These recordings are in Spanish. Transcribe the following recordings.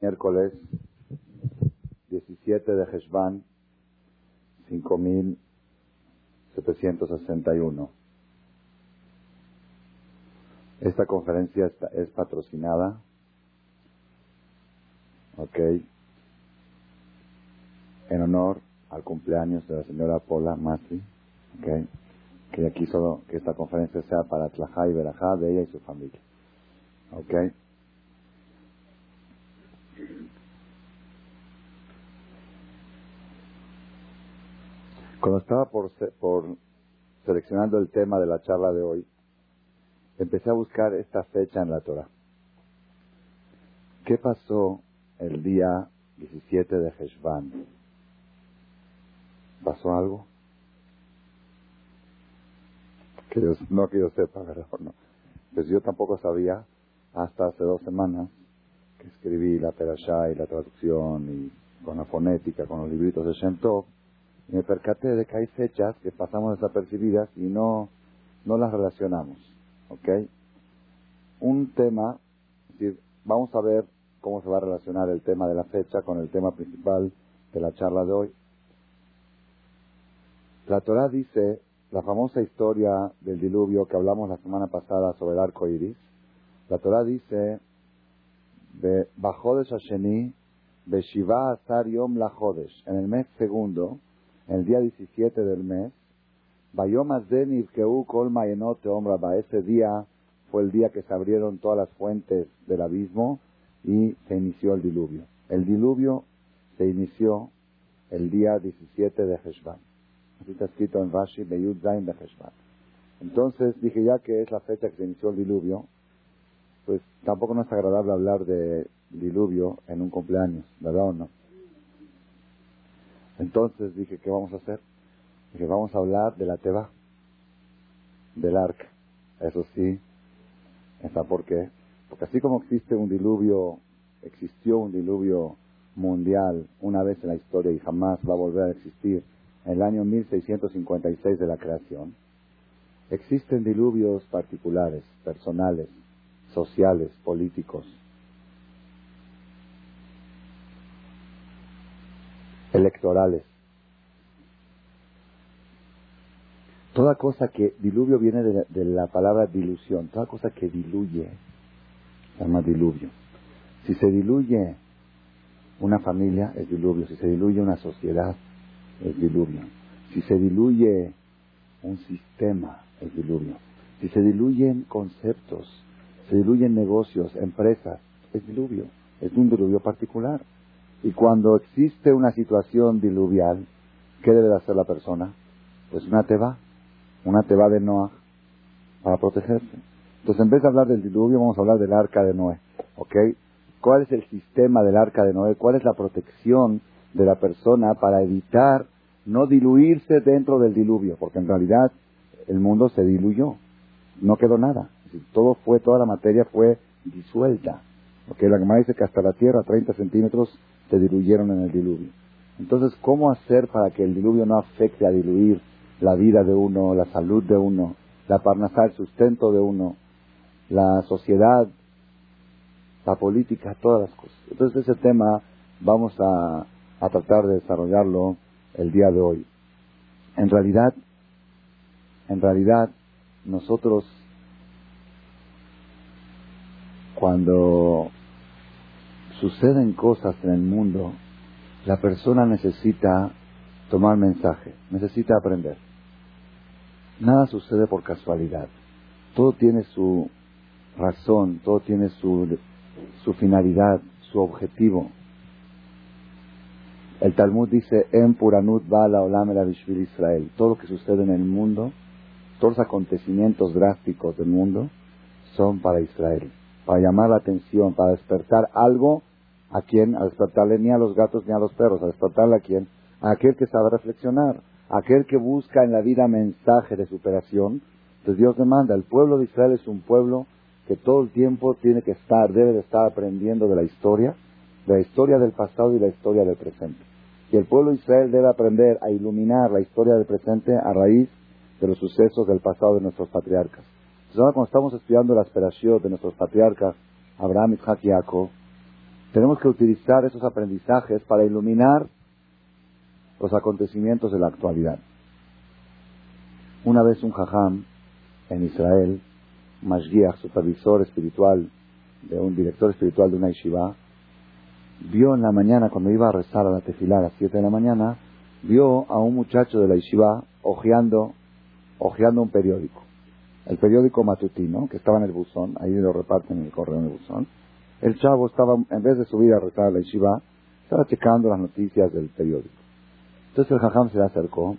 miércoles 17 de Heshvan 5761. Esta conferencia está, es patrocinada, ok, en honor al cumpleaños de la señora Paula Masi, ok, que ella quiso que esta conferencia sea para Tlajá y Berajá de ella y su familia, ok. Cuando estaba por, por seleccionando el tema de la charla de hoy, empecé a buscar esta fecha en la Torah. ¿Qué pasó el día 17 de Heshvan? ¿Pasó algo? Que yo, no que yo sepa, ¿verdad? No. Pues yo tampoco sabía hasta hace dos semanas que escribí la perashá y la traducción y con la fonética, con los libritos de Shem Tov, y me percaté de que hay fechas que pasamos desapercibidas y no, no las relacionamos. ¿Ok? Un tema, es decir, vamos a ver cómo se va a relacionar el tema de la fecha con el tema principal de la charla de hoy. La Torah dice, la famosa historia del diluvio que hablamos la semana pasada sobre el arco iris, la Torah dice, bajó de Shasheni, Beshiva Asar Yom la en el mes segundo, el día 17 del mes, ese día fue el día que se abrieron todas las fuentes del abismo y se inició el diluvio. El diluvio se inició el día 17 de Heshvan. Así está escrito en Rashi, Beyud Zain de Heshvan. Entonces dije, ya que es la fecha que se inició el diluvio, pues tampoco no es agradable hablar de diluvio en un cumpleaños, ¿verdad o no? Entonces dije, ¿qué vamos a hacer? Dije, vamos a hablar de la Teba, del arca. Eso sí, ¿está por qué? Porque así como existe un diluvio, existió un diluvio mundial una vez en la historia y jamás va a volver a existir en el año 1656 de la creación, existen diluvios particulares, personales, sociales, políticos, electorales. Toda cosa que diluvio viene de, la palabra dilución, toda cosa que diluye, se llama diluvio. Si se diluye una familia, es diluvio. Si se diluye una sociedad, es diluvio. Si se diluye un sistema, es diluvio. Si se diluyen conceptos, se diluyen negocios, empresas, es diluvio. Es un diluvio particular. Y cuando existe una situación diluvial, ¿qué debe de hacer la persona? Pues una teba, una teba de Noah, para protegerse. Entonces, en vez de hablar del diluvio, vamos a hablar del arca de Noé. ¿Ok? ¿Cuál es el sistema del arca de Noé? ¿Cuál es la protección de la persona para evitar no diluirse dentro del diluvio? Porque en realidad el mundo se diluyó. No quedó nada. Todo fue, toda la materia fue disuelta. ¿Ok? La me dice que hasta la tierra, 30 centímetros, se diluyeron en el diluvio. Entonces, ¿cómo hacer para que el diluvio no afecte a diluir la vida de uno, la salud de uno, la parnasá, el sustento de uno, la sociedad, la política, todas las cosas? Entonces, ese tema vamos a, a tratar de desarrollarlo el día de hoy. En realidad, en realidad, nosotros cuando suceden cosas en el mundo, la persona necesita tomar mensaje, necesita aprender. Nada sucede por casualidad. Todo tiene su razón, todo tiene su, su finalidad, su objetivo. El Talmud dice, En Puranut la Olam el Israel. Todo lo que sucede en el mundo, todos los acontecimientos drásticos del mundo, son para Israel, para llamar la atención, para despertar algo ¿A quién? A despertarle ni a los gatos ni a los perros, a despertarle a quién? A aquel que sabe reflexionar, a aquel que busca en la vida mensaje de superación. Entonces Dios demanda, el pueblo de Israel es un pueblo que todo el tiempo tiene que estar, debe de estar aprendiendo de la historia, de la historia del pasado y la historia del presente. Y el pueblo de Israel debe aprender a iluminar la historia del presente a raíz de los sucesos del pasado de nuestros patriarcas. Entonces ahora cuando estamos estudiando la aspiración de nuestros patriarcas, Abraham, Isaac y Jacob, Tenemos que utilizar esos aprendizajes para iluminar los acontecimientos de la actualidad. Una vez un jajam en Israel, Mashgiach, supervisor espiritual, de un director espiritual de una yeshiva, vio en la mañana, cuando iba a rezar a la tefilá a las 7 de la mañana, vio a un muchacho de la yeshiva ojeando, ojeando un periódico. El periódico matutino, que estaba en el buzón, ahí lo reparten en el correo en el buzón. El chavo estaba, en vez de subir a rezar a la yeshiva, estaba checando las noticias del periódico. Entonces el jajam se le acercó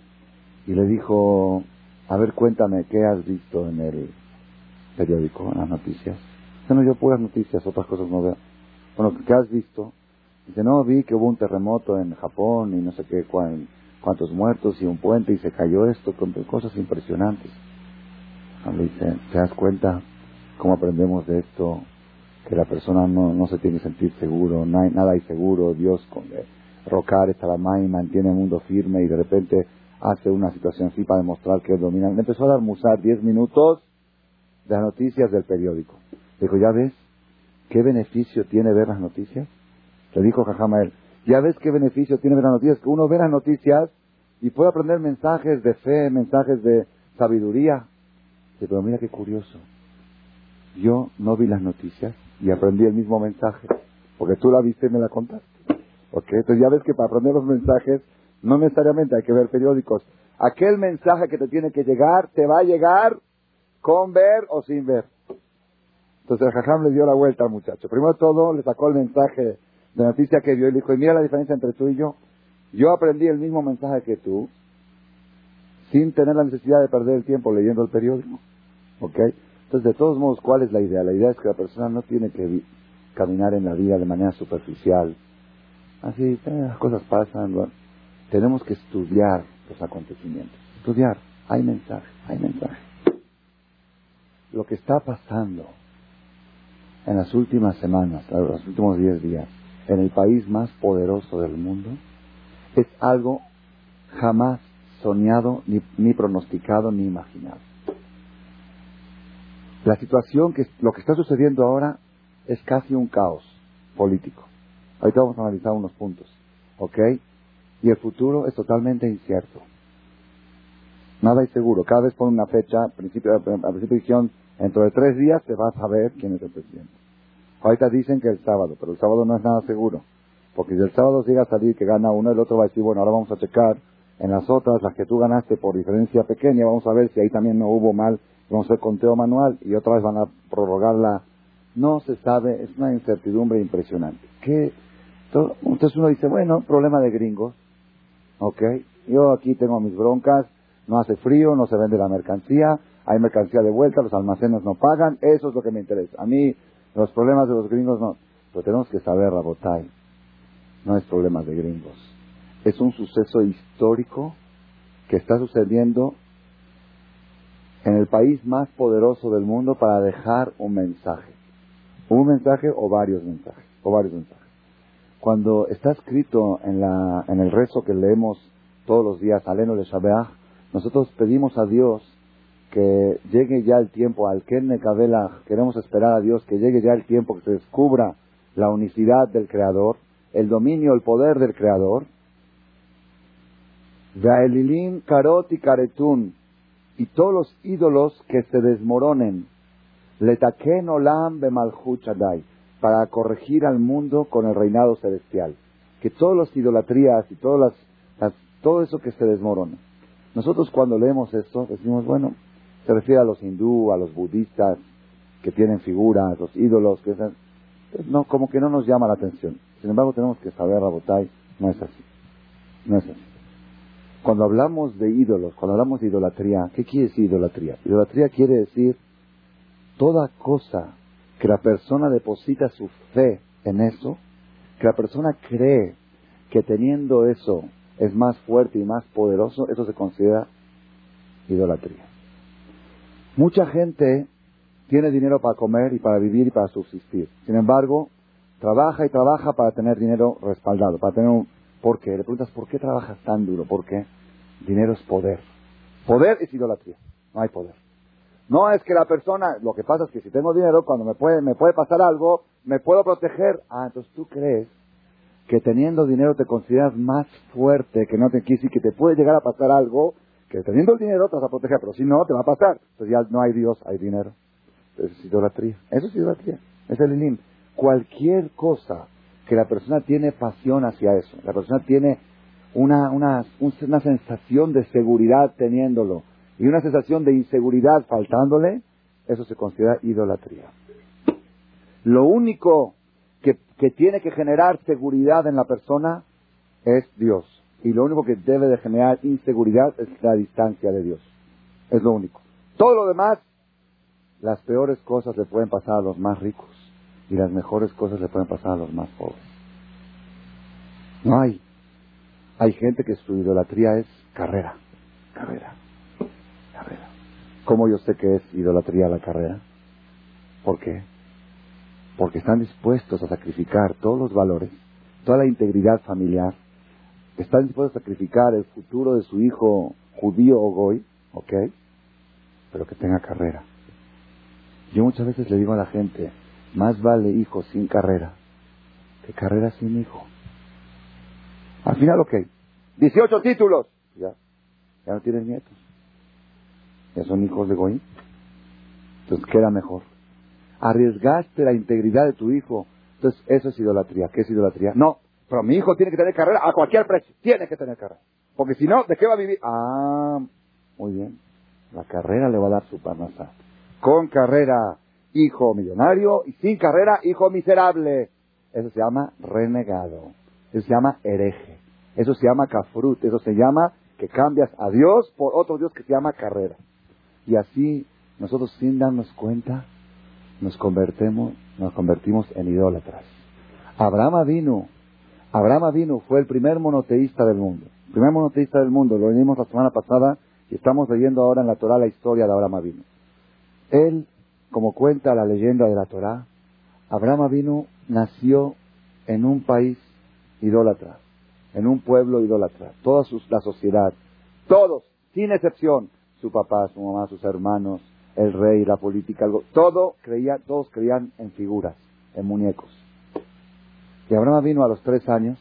y le dijo, a ver, cuéntame, ¿qué has visto en el periódico, en las noticias? Dice, no, yo puras noticias, otras cosas no veo. Bueno, ¿qué has visto? Dice, no, vi que hubo un terremoto en Japón y no sé qué, cuántos muertos y un puente y se cayó esto, con cosas impresionantes. Le dice, ¿te das cuenta cómo aprendemos de esto? Que la persona no, no se tiene que sentir seguro, nada hay seguro, Dios con, eh, rocar está la y mantiene el mundo firme y de repente hace una situación así para demostrar que es dominante. Empezó a dar musar 10 minutos de las noticias del periódico. dijo, ¿ya ves qué beneficio tiene ver las noticias? Le dijo él, ¿ya ves qué beneficio tiene ver las noticias? Que uno ve las noticias y puede aprender mensajes de fe, mensajes de sabiduría. pero mira qué curioso. Yo no vi las noticias y aprendí el mismo mensaje, porque tú la viste y me la contaste. ¿Ok? Entonces ya ves que para aprender los mensajes no necesariamente hay que ver periódicos. Aquel mensaje que te tiene que llegar, te va a llegar con ver o sin ver. Entonces el jajam le dio la vuelta al muchacho. Primero todo, le sacó el mensaje de noticia que vio y le dijo, y mira la diferencia entre tú y yo. Yo aprendí el mismo mensaje que tú, sin tener la necesidad de perder el tiempo leyendo el periódico. ¿Ok? Entonces, de todos modos, ¿cuál es la idea? La idea es que la persona no tiene que caminar en la vida de manera superficial. Así, eh, las cosas pasan. Tenemos que estudiar los acontecimientos. Estudiar. Hay mensaje, hay mensaje. Lo que está pasando en las últimas semanas, en los últimos 10 días, en el país más poderoso del mundo, es algo jamás soñado, ni, ni pronosticado, ni imaginado. La situación, que lo que está sucediendo ahora, es casi un caos político. Ahorita vamos a analizar unos puntos. ¿Ok? Y el futuro es totalmente incierto. Nada es seguro. Cada vez pone una fecha, al principio, al principio dijeron, dentro de tres días se va a saber quién es el presidente. Ahorita dicen que el sábado, pero el sábado no es nada seguro. Porque si el sábado llega a salir que gana uno, el otro va a decir, bueno, ahora vamos a checar en las otras, las que tú ganaste por diferencia pequeña, vamos a ver si ahí también no hubo mal, vamos a hacer conteo manual y otra vez van a prorrogarla. No se sabe, es una incertidumbre impresionante. ¿Qué? Entonces uno dice, bueno, problema de gringos, ¿ok? Yo aquí tengo mis broncas, no hace frío, no se vende la mercancía, hay mercancía de vuelta, los almacenes no pagan, eso es lo que me interesa. A mí los problemas de los gringos no. Pero tenemos que saber, Rabotay, no es problema de gringos. Es un suceso histórico que está sucediendo en el país más poderoso del mundo para dejar un mensaje. Un mensaje o varios mensajes. O varios mensajes. Cuando está escrito en, la, en el rezo que leemos todos los días, Aleno de Shabeach, nosotros pedimos a Dios que llegue ya el tiempo, al Ken queremos esperar a Dios que llegue ya el tiempo que se descubra la unicidad del Creador, el dominio, el poder del Creador. Gaelilim, Karot y Karetun, y todos los ídolos que se desmoronen, Letaken Olam Bemalchut para corregir al mundo con el reinado celestial. Que todas las idolatrías y todas las, todo eso que se desmorona. Nosotros cuando leemos esto decimos, bueno, se refiere a los hindú, a los budistas que tienen figuras, los ídolos, que pues no, como que no nos llama la atención. Sin embargo, tenemos que saber, Rabotai, no es así. No es así. Cuando hablamos de ídolos, cuando hablamos de idolatría, ¿qué quiere decir idolatría? Idolatría quiere decir toda cosa que la persona deposita su fe en eso, que la persona cree que teniendo eso es más fuerte y más poderoso, eso se considera idolatría. Mucha gente tiene dinero para comer y para vivir y para subsistir. Sin embargo, trabaja y trabaja para tener dinero respaldado, para tener un... ¿Por qué? Le preguntas, ¿por qué trabajas tan duro? ¿Por qué? Dinero es poder. Poder es idolatría. No hay poder. No es que la persona, lo que pasa es que si tengo dinero, cuando me puede, me puede pasar algo, me puedo proteger. Ah, entonces tú crees que teniendo dinero te consideras más fuerte, que no te quise y que te puede llegar a pasar algo, que teniendo el dinero te vas a proteger, pero si no, te va a pasar. Entonces ya no hay Dios, hay dinero. Eso es idolatría. Eso es idolatría. Es el ilim. Cualquier cosa que la persona tiene pasión hacia eso, la persona tiene una, una, una sensación de seguridad teniéndolo y una sensación de inseguridad faltándole, eso se considera idolatría. Lo único que, que tiene que generar seguridad en la persona es Dios. Y lo único que debe de generar inseguridad es la distancia de Dios. Es lo único. Todo lo demás, las peores cosas le pueden pasar a los más ricos y las mejores cosas le pueden pasar a los más pobres. No hay. Hay gente que su idolatría es carrera, carrera, carrera. ¿Cómo yo sé que es idolatría la carrera? ¿Por qué? Porque están dispuestos a sacrificar todos los valores, toda la integridad familiar, están dispuestos a sacrificar el futuro de su hijo judío o goy, ¿ok? Pero que tenga carrera. Yo muchas veces le digo a la gente, más vale hijo sin carrera que carrera sin hijo. Al final, ok. 18 títulos. Ya. Ya no tienen nietos. Ya son hijos de Goín. Entonces queda mejor. Arriesgaste la integridad de tu hijo. Entonces eso es idolatría. ¿Qué es idolatría? No. Pero mi hijo tiene que tener carrera a cualquier precio. Tiene que tener carrera. Porque si no, ¿de qué va a vivir? Ah, muy bien. La carrera le va a dar su parnasá. Con carrera, hijo millonario. Y sin carrera, hijo miserable. Eso se llama renegado. Eso se llama hereje. Eso se llama kafrut. Eso se llama que cambias a Dios por otro Dios que se llama carrera. Y así nosotros sin darnos cuenta nos convertimos, nos convertimos en idólatras. Abraham vino, Abraham vino, fue el primer monoteísta del mundo. El primer monoteísta del mundo, lo vimos la semana pasada y estamos leyendo ahora en la Torah la historia de Abraham vino. Él, como cuenta la leyenda de la Torah, Abraham vino nació en un país idólatra, en un pueblo idólatra, toda la sociedad, todos, sin excepción, su papá, su mamá, sus hermanos, el rey, la política, algo, todo creía, todos creían en figuras, en muñecos. Y Abraham vino a los tres años,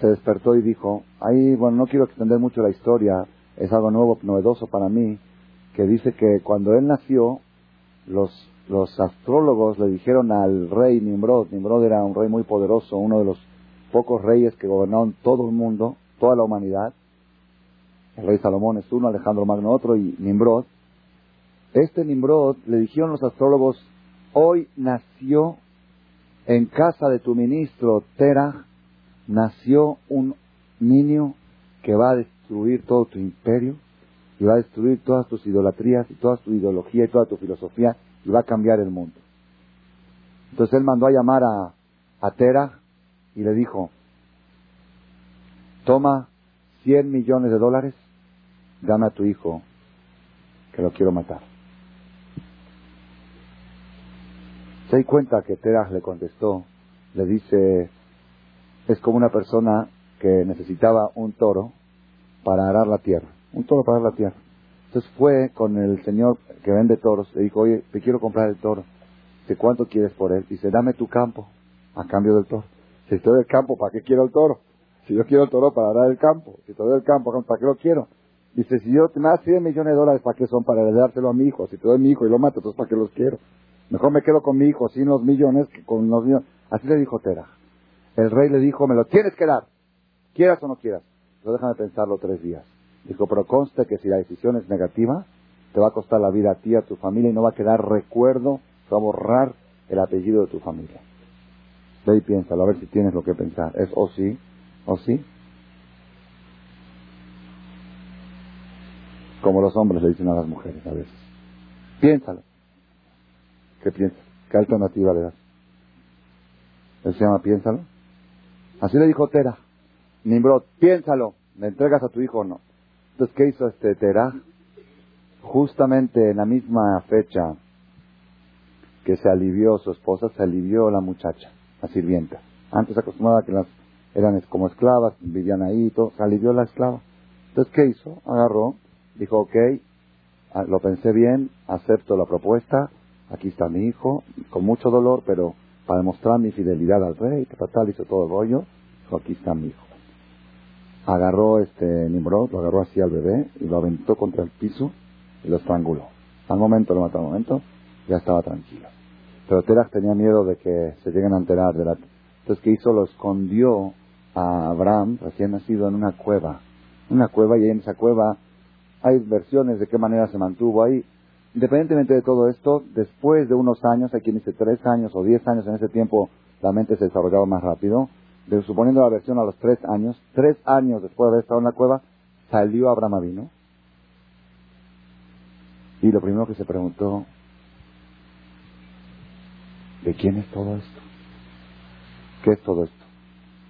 se despertó y dijo, ahí, bueno, no quiero extender mucho la historia, es algo nuevo, novedoso para mí, que dice que cuando él nació, los los astrólogos le dijeron al rey Nimrod, Nimrod era un rey muy poderoso, uno de los pocos reyes que gobernaron todo el mundo, toda la humanidad. El rey Salomón es uno, Alejandro Magno otro y Nimrod. Este Nimrod le dijeron los astrólogos, hoy nació en casa de tu ministro Terah, nació un niño que va a destruir todo tu imperio y va a destruir todas tus idolatrías y toda tu ideología y toda tu filosofía y va a cambiar el mundo. Entonces él mandó a llamar a, a Tera y le dijo, toma 100 millones de dólares, dame a tu hijo que lo quiero matar. Se di cuenta que Terah le contestó, le dice, es como una persona que necesitaba un toro para arar la tierra, un toro para la tierra. Entonces fue con el señor que vende toros, le dijo, oye, te quiero comprar el toro. Dice, ¿cuánto quieres por él? Dice, dame tu campo a cambio del toro. Si te doy el campo, ¿para qué quiero el toro? Si yo quiero el toro para dar el campo. Si te doy el campo, ¿para qué lo quiero? Dice, si yo te me das 100 millones de dólares, ¿para qué son? Para heredárselo a mi hijo. Si te doy mi hijo y lo mato, entonces ¿para qué los quiero? Mejor me quedo con mi hijo sin los millones que con los millones. Así le dijo Tera. El rey le dijo, me lo tienes que dar. Quieras o no quieras. Pero déjame pensarlo tres días. Dijo, pero conste que si la decisión es negativa, te va a costar la vida a ti, a tu familia, y no va a quedar recuerdo, te va a borrar el apellido de tu familia. Ve y piénsalo, a ver si tienes lo que pensar. ¿Es o sí? ¿O sí? Como los hombres le dicen a las mujeres a veces. Piénsalo. ¿Qué piensas? ¿Qué alternativa le das? Él se llama piénsalo. Así le dijo Tera. Nimrod, piénsalo. ¿Me entregas a tu hijo o no? Entonces, ¿qué hizo este Terah? Justamente en la misma fecha que se alivió su esposa, se alivió la muchacha, la sirvienta. Antes acostumbraba que las eran como esclavas, vivían ahí y todo, se alivió la esclava. Entonces, ¿qué hizo? Agarró, dijo, ok, ah, lo pensé bien, acepto la propuesta, aquí está mi hijo, con mucho dolor, pero para demostrar mi fidelidad al rey, tal, hizo todo el rollo, dijo, aquí está mi hijo. Agarró este Nimrod, lo agarró así al bebé y lo aventó contra el piso y lo estranguló. Al momento, lo mató al momento, ya estaba tranquilo. Pero Terach tenía miedo de que se lleguen a enterar de la... Entonces, ¿qué hizo? Lo escondió a Abraham, recién nacido, en una cueva. Una cueva, y en esa cueva hay versiones de qué manera se mantuvo ahí. Independientemente de todo esto, después de unos años, hay quien dice tres años o diez años, en ese tiempo la mente se desarrollaba más rápido, de, suponiendo la versión a los tres años, tres años después de haber estado en la cueva, salió Abraham Avino. Y lo primero que se preguntó, ¿de quién es todo esto? ¿Qué es todo esto?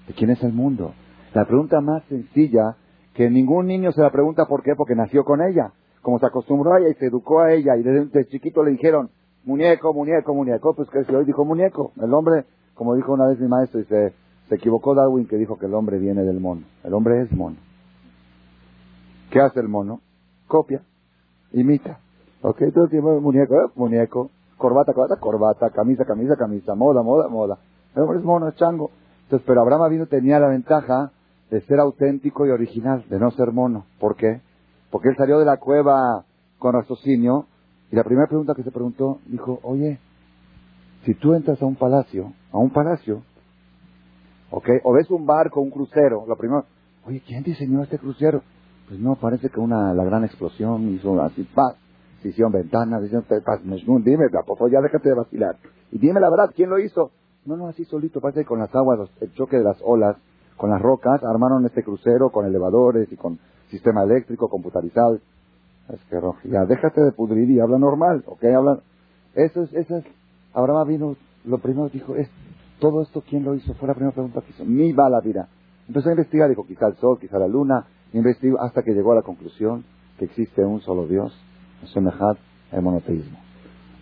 ¿De quién es el mundo? La pregunta más sencilla que ningún niño se la pregunta por qué, porque nació con ella. Como se acostumbró a ella y se educó a ella y desde, chiquito le dijeron, muñeco, muñeco, muñeco, pues que hoy dijo muñeco. El hombre, como dijo una vez mi maestro, y se, equivocó Darwin que dijo que el hombre viene del mono. El hombre es mono. ¿Qué hace el mono? Copia, imita. Ok, todo el tiempo muñeco, ¿eh? muñeco, corbata, corbata, corbata, camisa, camisa, camisa, moda, moda, moda. El hombre es mono, es chango. Entonces, pero Abraham vino tenía la ventaja de ser auténtico y original, de no ser mono. ¿Por qué? Porque él salió de la cueva con raciocinio y la primera pregunta que se preguntó dijo, oye, si tú entras a un palacio, a un palacio, ¿ok? O ves un barco, un crucero, lo primero, oye, ¿quién diseñó este crucero? Pues no, parece que una, la gran explosión hizo así, paz, se hicieron ventanas, hicieron paz, dime, por ya déjate de vacilar. Y dime la verdad, ¿quién lo hizo? No, no, así solito, parece que con las aguas, el choque de las olas, con las rocas, armaron este crucero con elevadores y con sistema eléctrico computarizado. Es que ya déjate de pudrir y habla normal, ¿ok? Habla. Eso es, eso es. Abraham vino, lo primero dijo, es, todo esto, ¿quién lo hizo? Fue la primera pregunta que hizo. Mi vida. Empezó a investigar, dijo, quizá el sol, quizá la luna, investigó hasta que llegó a la conclusión que existe un solo Dios, semejad el monoteísmo.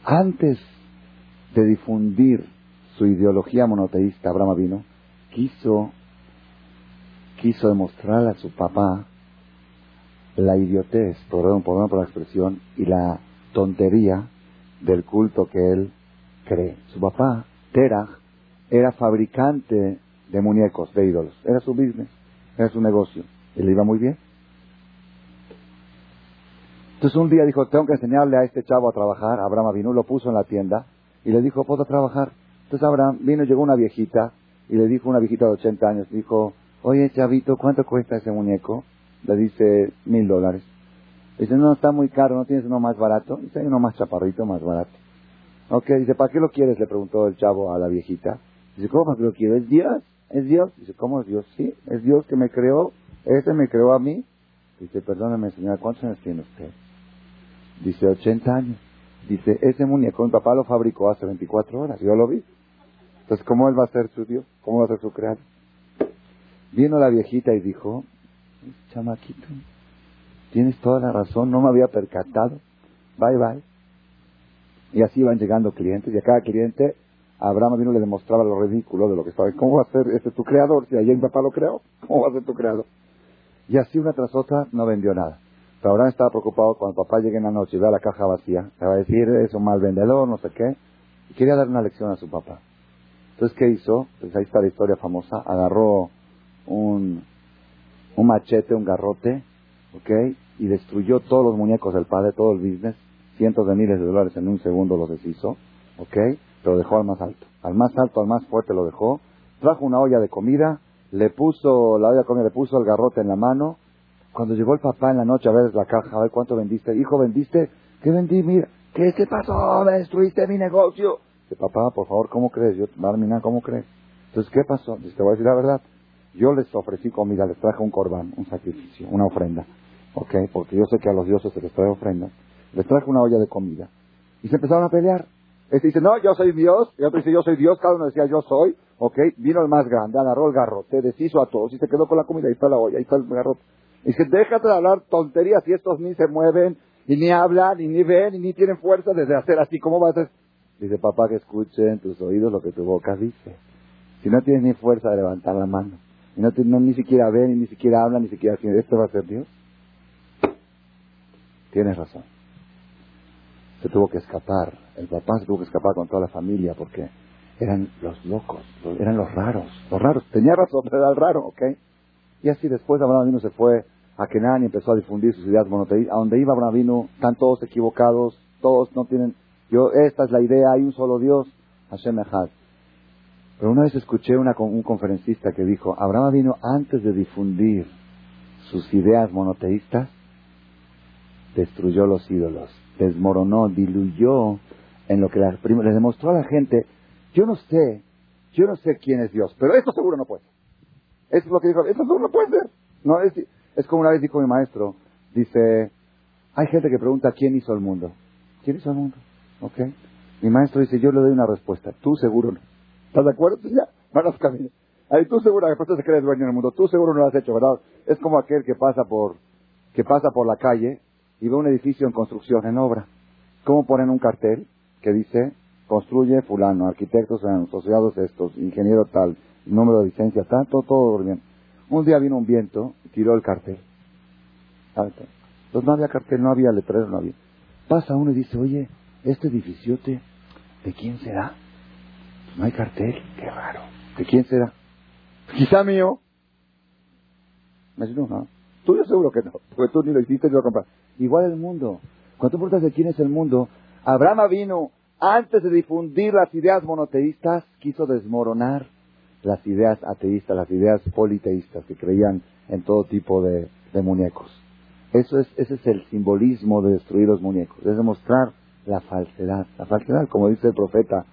Antes de difundir su ideología monoteísta, Abraham vino, quiso quiso demostrarle a su papá la idiotez, perdón, por la expresión, y la tontería del culto que él cree. Su papá, Terah, era fabricante de muñecos, de ídolos. Era su business, era su negocio. Y le iba muy bien. Entonces un día dijo, tengo que enseñarle a este chavo a trabajar. Abraham vino, lo puso en la tienda y le dijo, ¿puedo trabajar? Entonces Abraham vino, llegó una viejita y le dijo, una viejita de 80 años, dijo, oye, chavito, ¿cuánto cuesta ese muñeco? Le dice, mil dólares. Dice, no, está muy caro, ¿no tienes uno más barato? Dice, hay uno más chaparrito, más barato. Ok, dice, ¿para qué lo quieres? Le preguntó el chavo a la viejita. Dice, ¿cómo lo quiero? ¿Es Dios? ¿Es Dios? Dice, ¿cómo es Dios? Sí, es Dios que me creó. Ese me creó a mí. Dice, perdóname, señora, ¿cuántos años tiene usted? Dice, 80 años. Dice, ese muñeco mi papá lo fabricó hace 24 horas, yo lo vi. Entonces, ¿cómo él va a ser su Dios? ¿Cómo va a ser su creador? Vino la viejita y dijo, chamaquito, tienes toda la razón, no me había percatado. Bye bye. Y así iban llegando clientes y a cada cliente Abraham vino le demostraba lo ridículo de lo que estaba. ¿Cómo va a ser este tu creador? Si ayer mi papá lo creó, ¿cómo va a ser tu creador? Y así una tras otra no vendió nada. Pero Abraham estaba preocupado cuando el papá llegue en la noche y vea la caja vacía. Se va a decir, es un mal vendedor, no sé qué. Y quería dar una lección a su papá. Entonces, ¿qué hizo? Pues ahí está la historia famosa. Agarró un, un machete, un garrote, ¿ok? Y destruyó todos los muñecos del padre, todo el business, cientos de miles de dólares en un segundo los deshizo, ¿ok? Pero dejó al más alto. Al más alto, al más fuerte lo dejó. Trajo una olla de comida, le puso, la olla de comida, le puso el garrote en la mano. Cuando llegó el papá en la noche a ver la caja, a ver cuánto vendiste. Hijo, ¿vendiste? ¿Qué vendí? Mira, ¿qué te pasó? ¿Me destruiste mi negocio? Dice, papá, por favor, ¿cómo crees? Yo, Barmina, ¿cómo crees? Entonces, ¿qué pasó? Dice, te voy a decir la verdad. Yo les ofrecí comida, les traje un corbán, un sacrificio, una ofrenda. ¿Ok? Porque yo sé que a los dioses se les trae ofrenda. Les traje una olla de comida. Y se empezaron a pelear. Este dice, no, yo soy Dios. Y otro dice, yo soy Dios. Cada uno decía, yo soy. ¿Ok? Vino el más grande, agarró el garrote, deshizo a todos y se quedó con la comida. Ahí está la olla, ahí está el garrote. Y dice, déjate de hablar tonterías y estos ni se mueven, y ni hablan, y ni ven, y ni tienen fuerza desde hacer así. ¿Cómo vas a hacer? Dice, papá, que escuchen tus oídos lo que tu boca dice. Si no tienes ni fuerza de levantar la mano. Y no, no, ni siquiera ven, ni siquiera hablan, ni siquiera. ¿Esto va a ser Dios? Tienes razón. Se tuvo que escapar. El papá se tuvo que escapar con toda la familia porque eran los locos, eran los raros, los raros. Tenía razón, era el raro, ¿ok? Y así después Abraham vino se fue a Kenan y empezó a difundir sus ideas monoteístas. A donde iba Abraham vino, están todos equivocados, todos no tienen... Yo, esta es la idea, hay un solo Dios, Hashem Echad. Pero una vez escuché una, un conferencista que dijo, Abraham vino antes de difundir sus ideas monoteístas, destruyó los ídolos, desmoronó, diluyó en lo que les demostró a la gente, yo no sé, yo no sé quién es Dios, pero esto seguro no puede ser. Eso es lo que dijo, esto seguro no puede ser. No, es, es como una vez dijo mi maestro, dice, hay gente que pregunta quién hizo el mundo. ¿Quién hizo el mundo? ¿Ok? Mi maestro dice, yo le doy una respuesta, tú seguro no. ¿Estás de acuerdo? Entonces ya, van los caminos. Ahí tú seguro, después se cree dueño del mundo, tú seguro no lo has hecho, ¿verdad? Es como aquel que pasa por, que pasa por la calle y ve un edificio en construcción, en obra. ¿Cómo ponen un cartel que dice, construye fulano, arquitectos asociados estos, ingeniero tal, número de licencia tal, todo, todo bien. Un día vino un viento y tiró el cartel. Entonces no había cartel, no había letrero, no había. Pasa uno y dice, oye, este edificiote, ¿de quién será? No hay cartel, qué raro. ¿De quién será? Quizá mío. Me dice, no, no. Tú yo seguro que no, porque tú ni lo hiciste, yo lo compré. Igual el mundo. Cuando tú preguntas de quién es el mundo, Abraham vino antes de difundir las ideas monoteístas, quiso desmoronar las ideas ateístas, las ideas politeístas que creían en todo tipo de, muñecos. Eso es, ese es el simbolismo de destruir los muñecos, es demostrar la falsedad. La falsedad, como dice el profeta,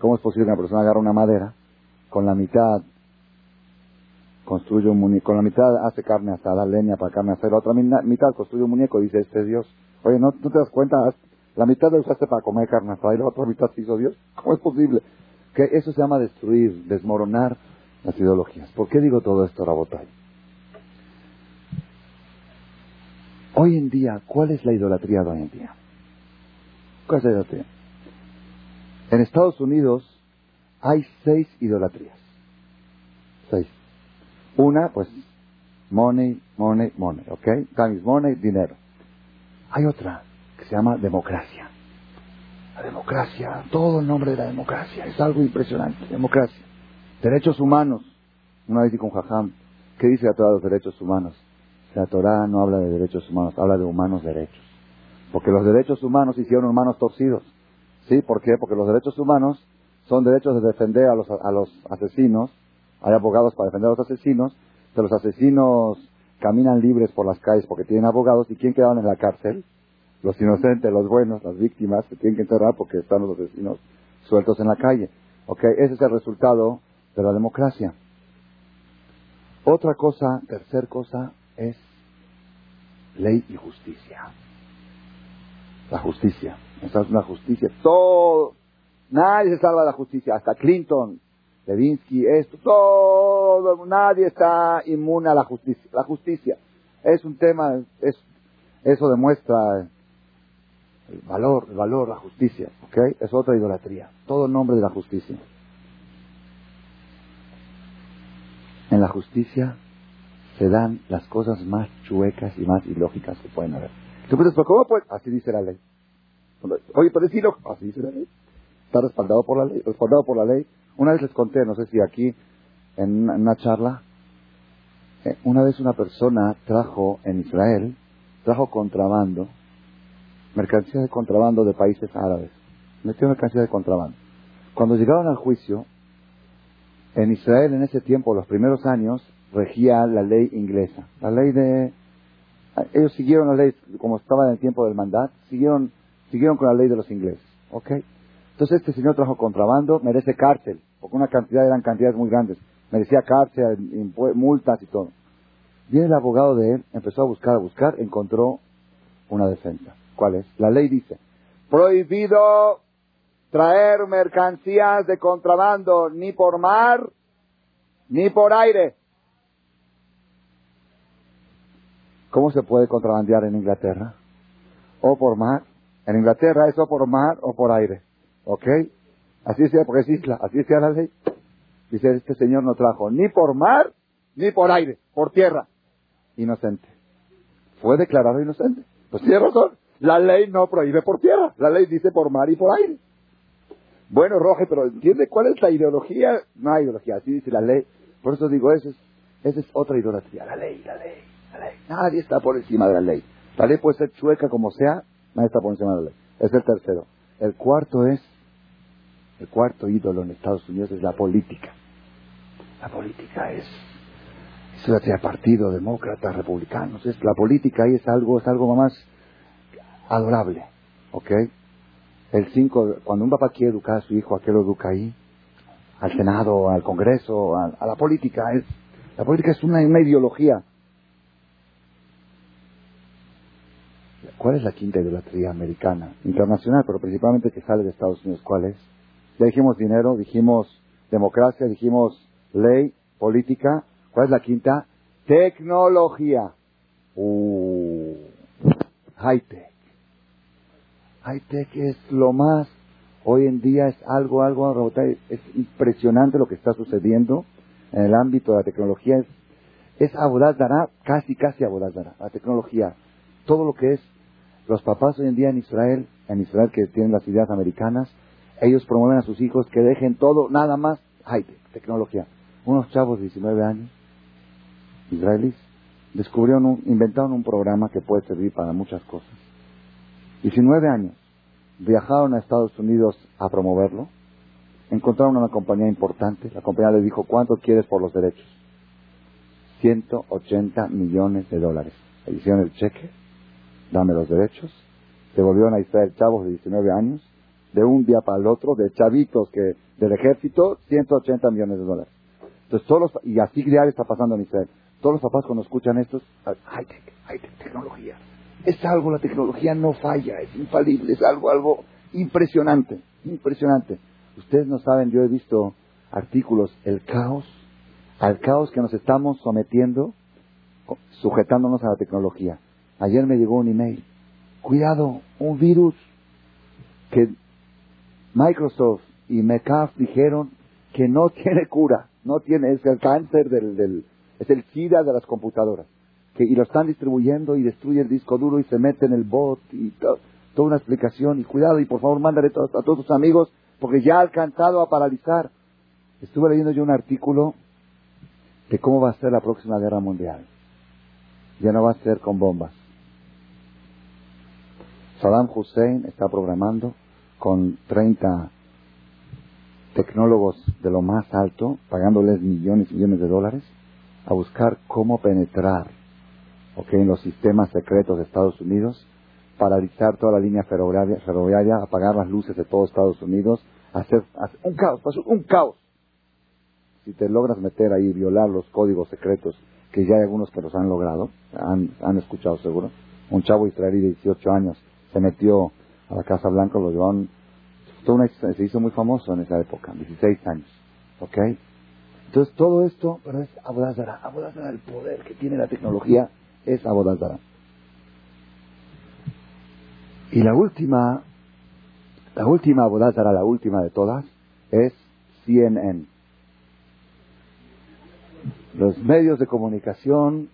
¿cómo es posible que una persona agarre una madera, con la mitad construye un muñeco, con la mitad hace carne asada, leña para carne asada, la otra mitad construye un muñeco, dice este es Dios. Oye, ¿no, te das cuenta? La mitad lo usaste para comer carne asada y la otra mitad se hizo Dios. ¿Cómo es posible? Que eso se llama destruir, desmoronar las ideologías. ¿Por qué digo todo esto, Rabotay? Hoy en día, ¿cuál es la idolatría de hoy en día? ¿Cuál es la idolatría? En Estados Unidos hay seis idolatrías. Seis. Una, pues, money, money, money, ¿ok? Time money, dinero. Hay otra que se llama democracia. La democracia, todo el nombre de la democracia, es algo impresionante. Democracia. Derechos humanos. Una vez dijo un jajam, ¿qué dice la Torah de los derechos humanos? La Torah no habla de derechos humanos, habla de humanos derechos. Porque los derechos humanos hicieron humanos torcidos. ¿Sí? ¿Por qué? Porque los derechos humanos son derechos de defender a los, a los asesinos hay abogados para defender a los asesinos, que los asesinos caminan libres por las calles porque tienen abogados, ¿y quién quedaron en la cárcel? Los inocentes, los buenos, las víctimas, que tienen que enterrar porque están los asesinos sueltos en la calle. ¿Ok? Ese es el resultado de la democracia. Otra cosa, tercer cosa, es ley y justicia. La justicia. Esa es una justicia. Todo. Nadie se salva de la justicia. Hasta Clinton Levinsky, esto, todo, nadie está inmune a la justicia. La justicia es un tema, es, eso demuestra el valor, el valor, la justicia, ¿ok? Es otra idolatría. Todo el nombre de la justicia. En la justicia se dan las cosas más chuecas y más ilógicas que pueden haber. Tú puedes, ¿cómo pues? Así dice la ley. Oye, pero decirlo, así dice la ley. Está respaldado por la ley, respaldado por la ley. Una vez les conté, no sé si aquí, en una, charla, eh, una vez una persona trajo en Israel, trajo contrabando, mercancía de contrabando de países árabes. Metió mercancía de contrabando. Cuando llegaron al juicio, en Israel en ese tiempo, los primeros años, regía la ley inglesa. La ley de... Ellos siguieron la ley, como estaba en el tiempo del mandato, siguieron, siguieron con la ley de los ingleses. ¿Ok? Entonces este señor trajo contrabando, merece cárcel porque una cantidad eran cantidades muy grandes. Merecía cárcel, multas y todo. Viene el abogado de él, empezó a buscar, a buscar, encontró una defensa. ¿Cuál es? La ley dice, prohibido traer mercancías de contrabando ni por mar ni por aire. ¿Cómo se puede contrabandear en Inglaterra? O por mar. En Inglaterra es o por mar o por aire. ¿Ok? Así sea, porque es isla, así sea la ley. Dice, este señor no trajo ni por mar, ni por aire, por tierra. Inocente. Fue declarado inocente. Pues tiene razón. La ley no prohíbe por tierra, la ley dice por mar y por aire. Bueno, Roge, pero ¿entiende cuál es la ideología? No hay ideología, así dice la ley. Por eso digo, esa es, esa es otra idolatría. La ley, la ley, la ley. Nadie está por encima de la ley. La ley puede ser chueca como sea, nadie está por encima de la ley. Es el tercero. El cuarto es, el cuarto ídolo en Estados Unidos es la política. La política es, es partido demócrata, republicanos. Es, la política ahí es algo, es algo más adorable. ¿Ok? El 5, cuando un papá quiere educar a su hijo, ¿a qué lo educa ahí? Al Senado, al Congreso, a, la política. Es, la política es una, ideología. ¿Cuál es la quinta idolatría americana? Internacional, pero principalmente que sale de Estados Unidos. ¿Cuál es? Ya dijimos dinero, dijimos democracia, dijimos ley, política. ¿Cuál es la quinta? Tecnología. Uh, high tech high-tech es lo más, hoy en día es algo, algo, es impresionante lo que está sucediendo en el ámbito de la tecnología. Es, es dará, casi, casi dará, la tecnología. Todo lo que es, los papás hoy en día en Israel, en Israel que tienen las ideas americanas, ellos promueven a sus hijos que dejen todo, nada más high-tech, tecnología. Unos chavos de 19 años, israelíes, descubrieron, inventaron un programa que puede servir para muchas cosas 19 años. Viajaron a Estados Unidos a promoverlo. Encontraron una compañía importante. La compañía le dijo, ¿cuánto quieres por los derechos? 180 millones de dólares. Le hicieron el cheque, dame los derechos. Se volvieron a Israel chavos de 19 años. De un día para el otro, de chavitos que del ejército, 180 millones de dólares. Entonces, todos y así diario está pasando en Israel. Todos los papás cuando escuchan esto, high-tech, high-tech, tecnología. Es algo, la tecnología no falla, es infalible, es algo, algo impresionante, impresionante. Ustedes no saben, yo he visto artículos, el caos, al caos que nos estamos sometiendo, sujetándonos a la tecnología. Ayer me llegó un email, cuidado, un virus que Microsoft y MECAF dijeron que no tiene cura, no tiene, es el cáncer del, del es el SIDA de las computadoras y lo están distribuyendo y destruye el disco duro y se mete en el bot y toda una explicación y cuidado y por favor mándale a todos tus amigos porque ya ha alcanzado a paralizar. Estuve leyendo yo un artículo de cómo va a ser la próxima guerra mundial. Ya no va a ser con bombas. Saddam Hussein está programando con 30 tecnólogos de lo más alto, pagándoles millones y millones de dólares, a buscar cómo penetrar en los sistemas secretos de Estados Unidos, paralizar toda la línea ferroviaria, apagar las luces de todo Estados Unidos, hacer, un caos, un caos. Si te logras meter ahí violar los códigos secretos, que ya hay algunos que los han logrado, han, han escuchado seguro, un chavo israelí de 18 años se metió a la Casa Blanca, lo llevaron, se hizo muy famoso en esa época, 16 años, ¿ok? Entonces todo esto, pero es Abodazara, Abodazara, el poder que tiene la tecnología es Abodazara. Y la última, la última Abodazara, la última de todas, es CNN. Los medios de comunicación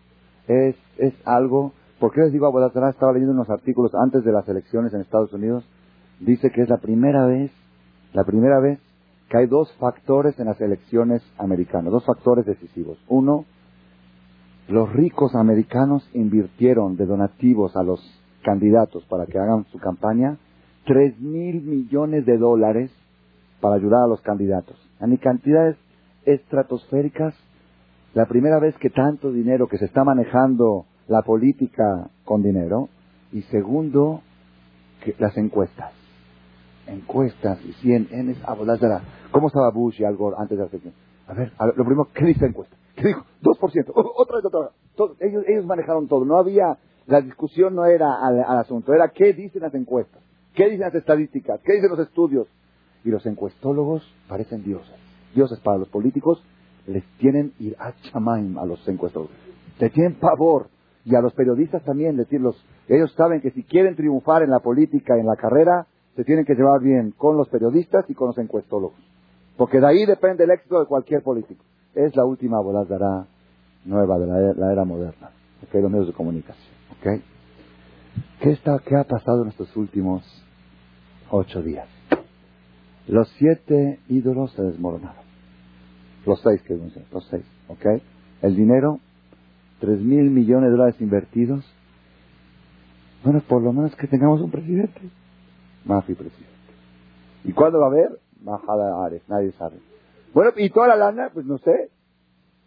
es, es algo, ¿por qué les digo Abodazara? Estaba leyendo unos artículos antes de las elecciones en Estados Unidos, dice que es la primera vez, la primera vez que hay dos factores en las elecciones americanas, dos factores decisivos. Uno, los ricos americanos invirtieron de donativos a los candidatos para que hagan su campaña tres mil millones de dólares para ayudar a los candidatos. En cantidades estratosféricas, la primera vez que tanto dinero, que se está manejando la política con dinero, y segundo, las encuestas. Encuestas y cien N ¿Cómo estaba Bush y algo antes de la elección? A ver, lo primero, ¿qué dice la encuesta? ¿Qué dijo? 2%. Otra vez, otra vez. ellos, ellos manejaron todo. No había, la discusión no era al, asunto, era qué dicen las encuestas, qué dicen las estadísticas, qué dicen los estudios. Y los encuestólogos parecen dioses. Dioses para los políticos les tienen ir a chamaim a los encuestólogos. Le tienen pavor. Y a los periodistas también decirlos, ellos saben que si quieren triunfar en la política, en la carrera, se tienen que llevar bien con los periodistas y con los encuestólogos. Porque de ahí depende el éxito de cualquier político es la última dará nueva de la, era moderna, ¿okay? los medios de comunicación. ¿okay? ¿Qué, está, ¿Qué ha pasado en estos últimos ocho días? Los siete ídolos se desmoronaron. Los seis, que los seis, ¿ok? El dinero, tres mil millones de dólares invertidos. Bueno, por lo menos que tengamos un presidente. Mafi presidente. ¿Y cuándo va a haber? Majada Ares, nadie sabe. Bueno, ¿y toda la lana? Pues no sé.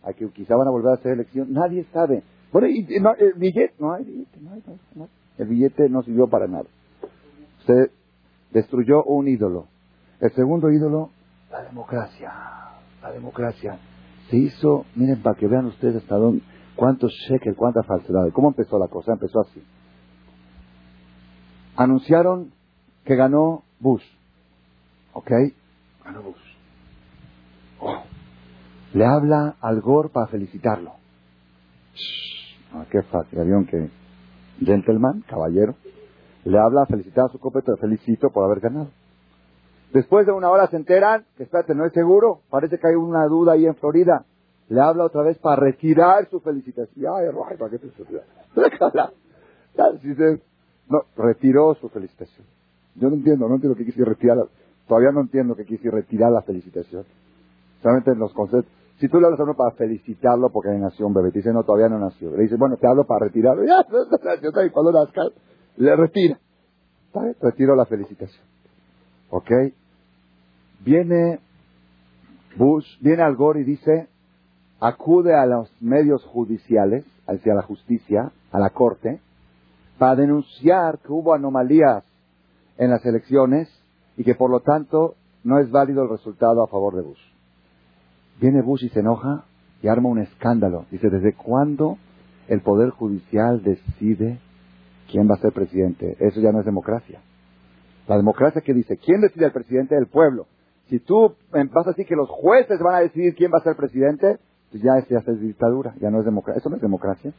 Aquí quizá van a volver a hacer elección. Nadie sabe. Bueno, ¿y el billete? No hay billete, no hay, no El billete no sirvió para nada. Se destruyó un ídolo. El segundo ídolo, la democracia. La democracia. Se hizo, miren, para que vean ustedes hasta dónde, cuántos cheques, cuánta falsedad. ¿Cómo empezó la cosa? Empezó así. Anunciaron que ganó Bush. ¿Ok? Ganó Bush. Le habla al Gore para felicitarlo. Ah, qué fácil, avión que gentleman, caballero, le habla a felicitar a su copeto, le felicito por haber ganado. Después de una hora se enteran que, espérate, no es seguro, parece que hay una duda ahí en Florida. Le habla otra vez para retirar su felicitación. Ay, ¿para qué te No, retiró su felicitación. Yo no entiendo, no entiendo qué quise retirar. Todavía no entiendo qué quise retirar la felicitación. Solamente en los conceptos. Si tú le hablas a uno para felicitarlo porque nació un bebé, te dice, no, todavía no nació. Le dice, bueno, te hablo para retirarlo. Ya, cuando nazca, le retira. Retiro la felicitación. ¿Ok? Viene Bush, viene Al Gore y dice, acude a los medios judiciales, hacia la justicia, a la corte, para denunciar que hubo anomalías en las elecciones y que por lo tanto no es válido el resultado a favor de Bush. Viene Bush y se enoja y arma un escándalo. Dice, ¿desde cuándo el Poder Judicial decide quién va a ser presidente? Eso ya no es democracia. La democracia que dice, ¿quién decide el presidente del pueblo? Si tú vas a decir que los jueces van a decidir quién va a ser presidente, ya es, ya es dictadura, ya no es democracia. Eso no es democracia.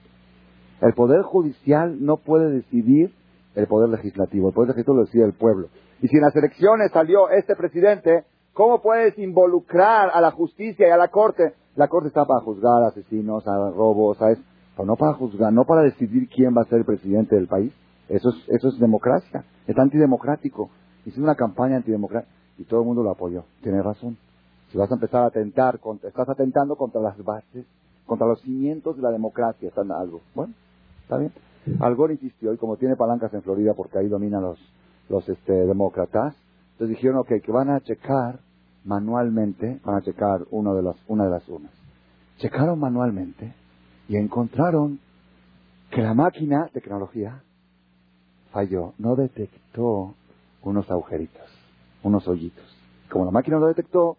El Poder Judicial no puede decidir el Poder Legislativo. El Poder Legislativo lo decide el pueblo. Y si en las elecciones salió este presidente, ¿Cómo puedes involucrar a la justicia y a la corte? La corte está para juzgar a asesinos, a robos, a eso, pero no para juzgar, no para decidir quién va a ser el presidente del país. Eso es, eso es democracia, es antidemocrático. Hicimos una campaña antidemocrática y todo el mundo lo apoyó. Tiene razón. Si vas a empezar a atentar, contra, estás atentando contra las bases, contra los cimientos de la democracia, están algo. Bueno, está bien. Al Gore insistió y como tiene palancas en Florida porque ahí dominan los, los este, demócratas, entonces dijeron, ok, que van a checar manualmente, van a checar uno de las, una de las urnas. Checaron manualmente y encontraron que la máquina, tecnología, falló, no detectó unos agujeritos, unos hoyitos. Como la máquina lo detectó,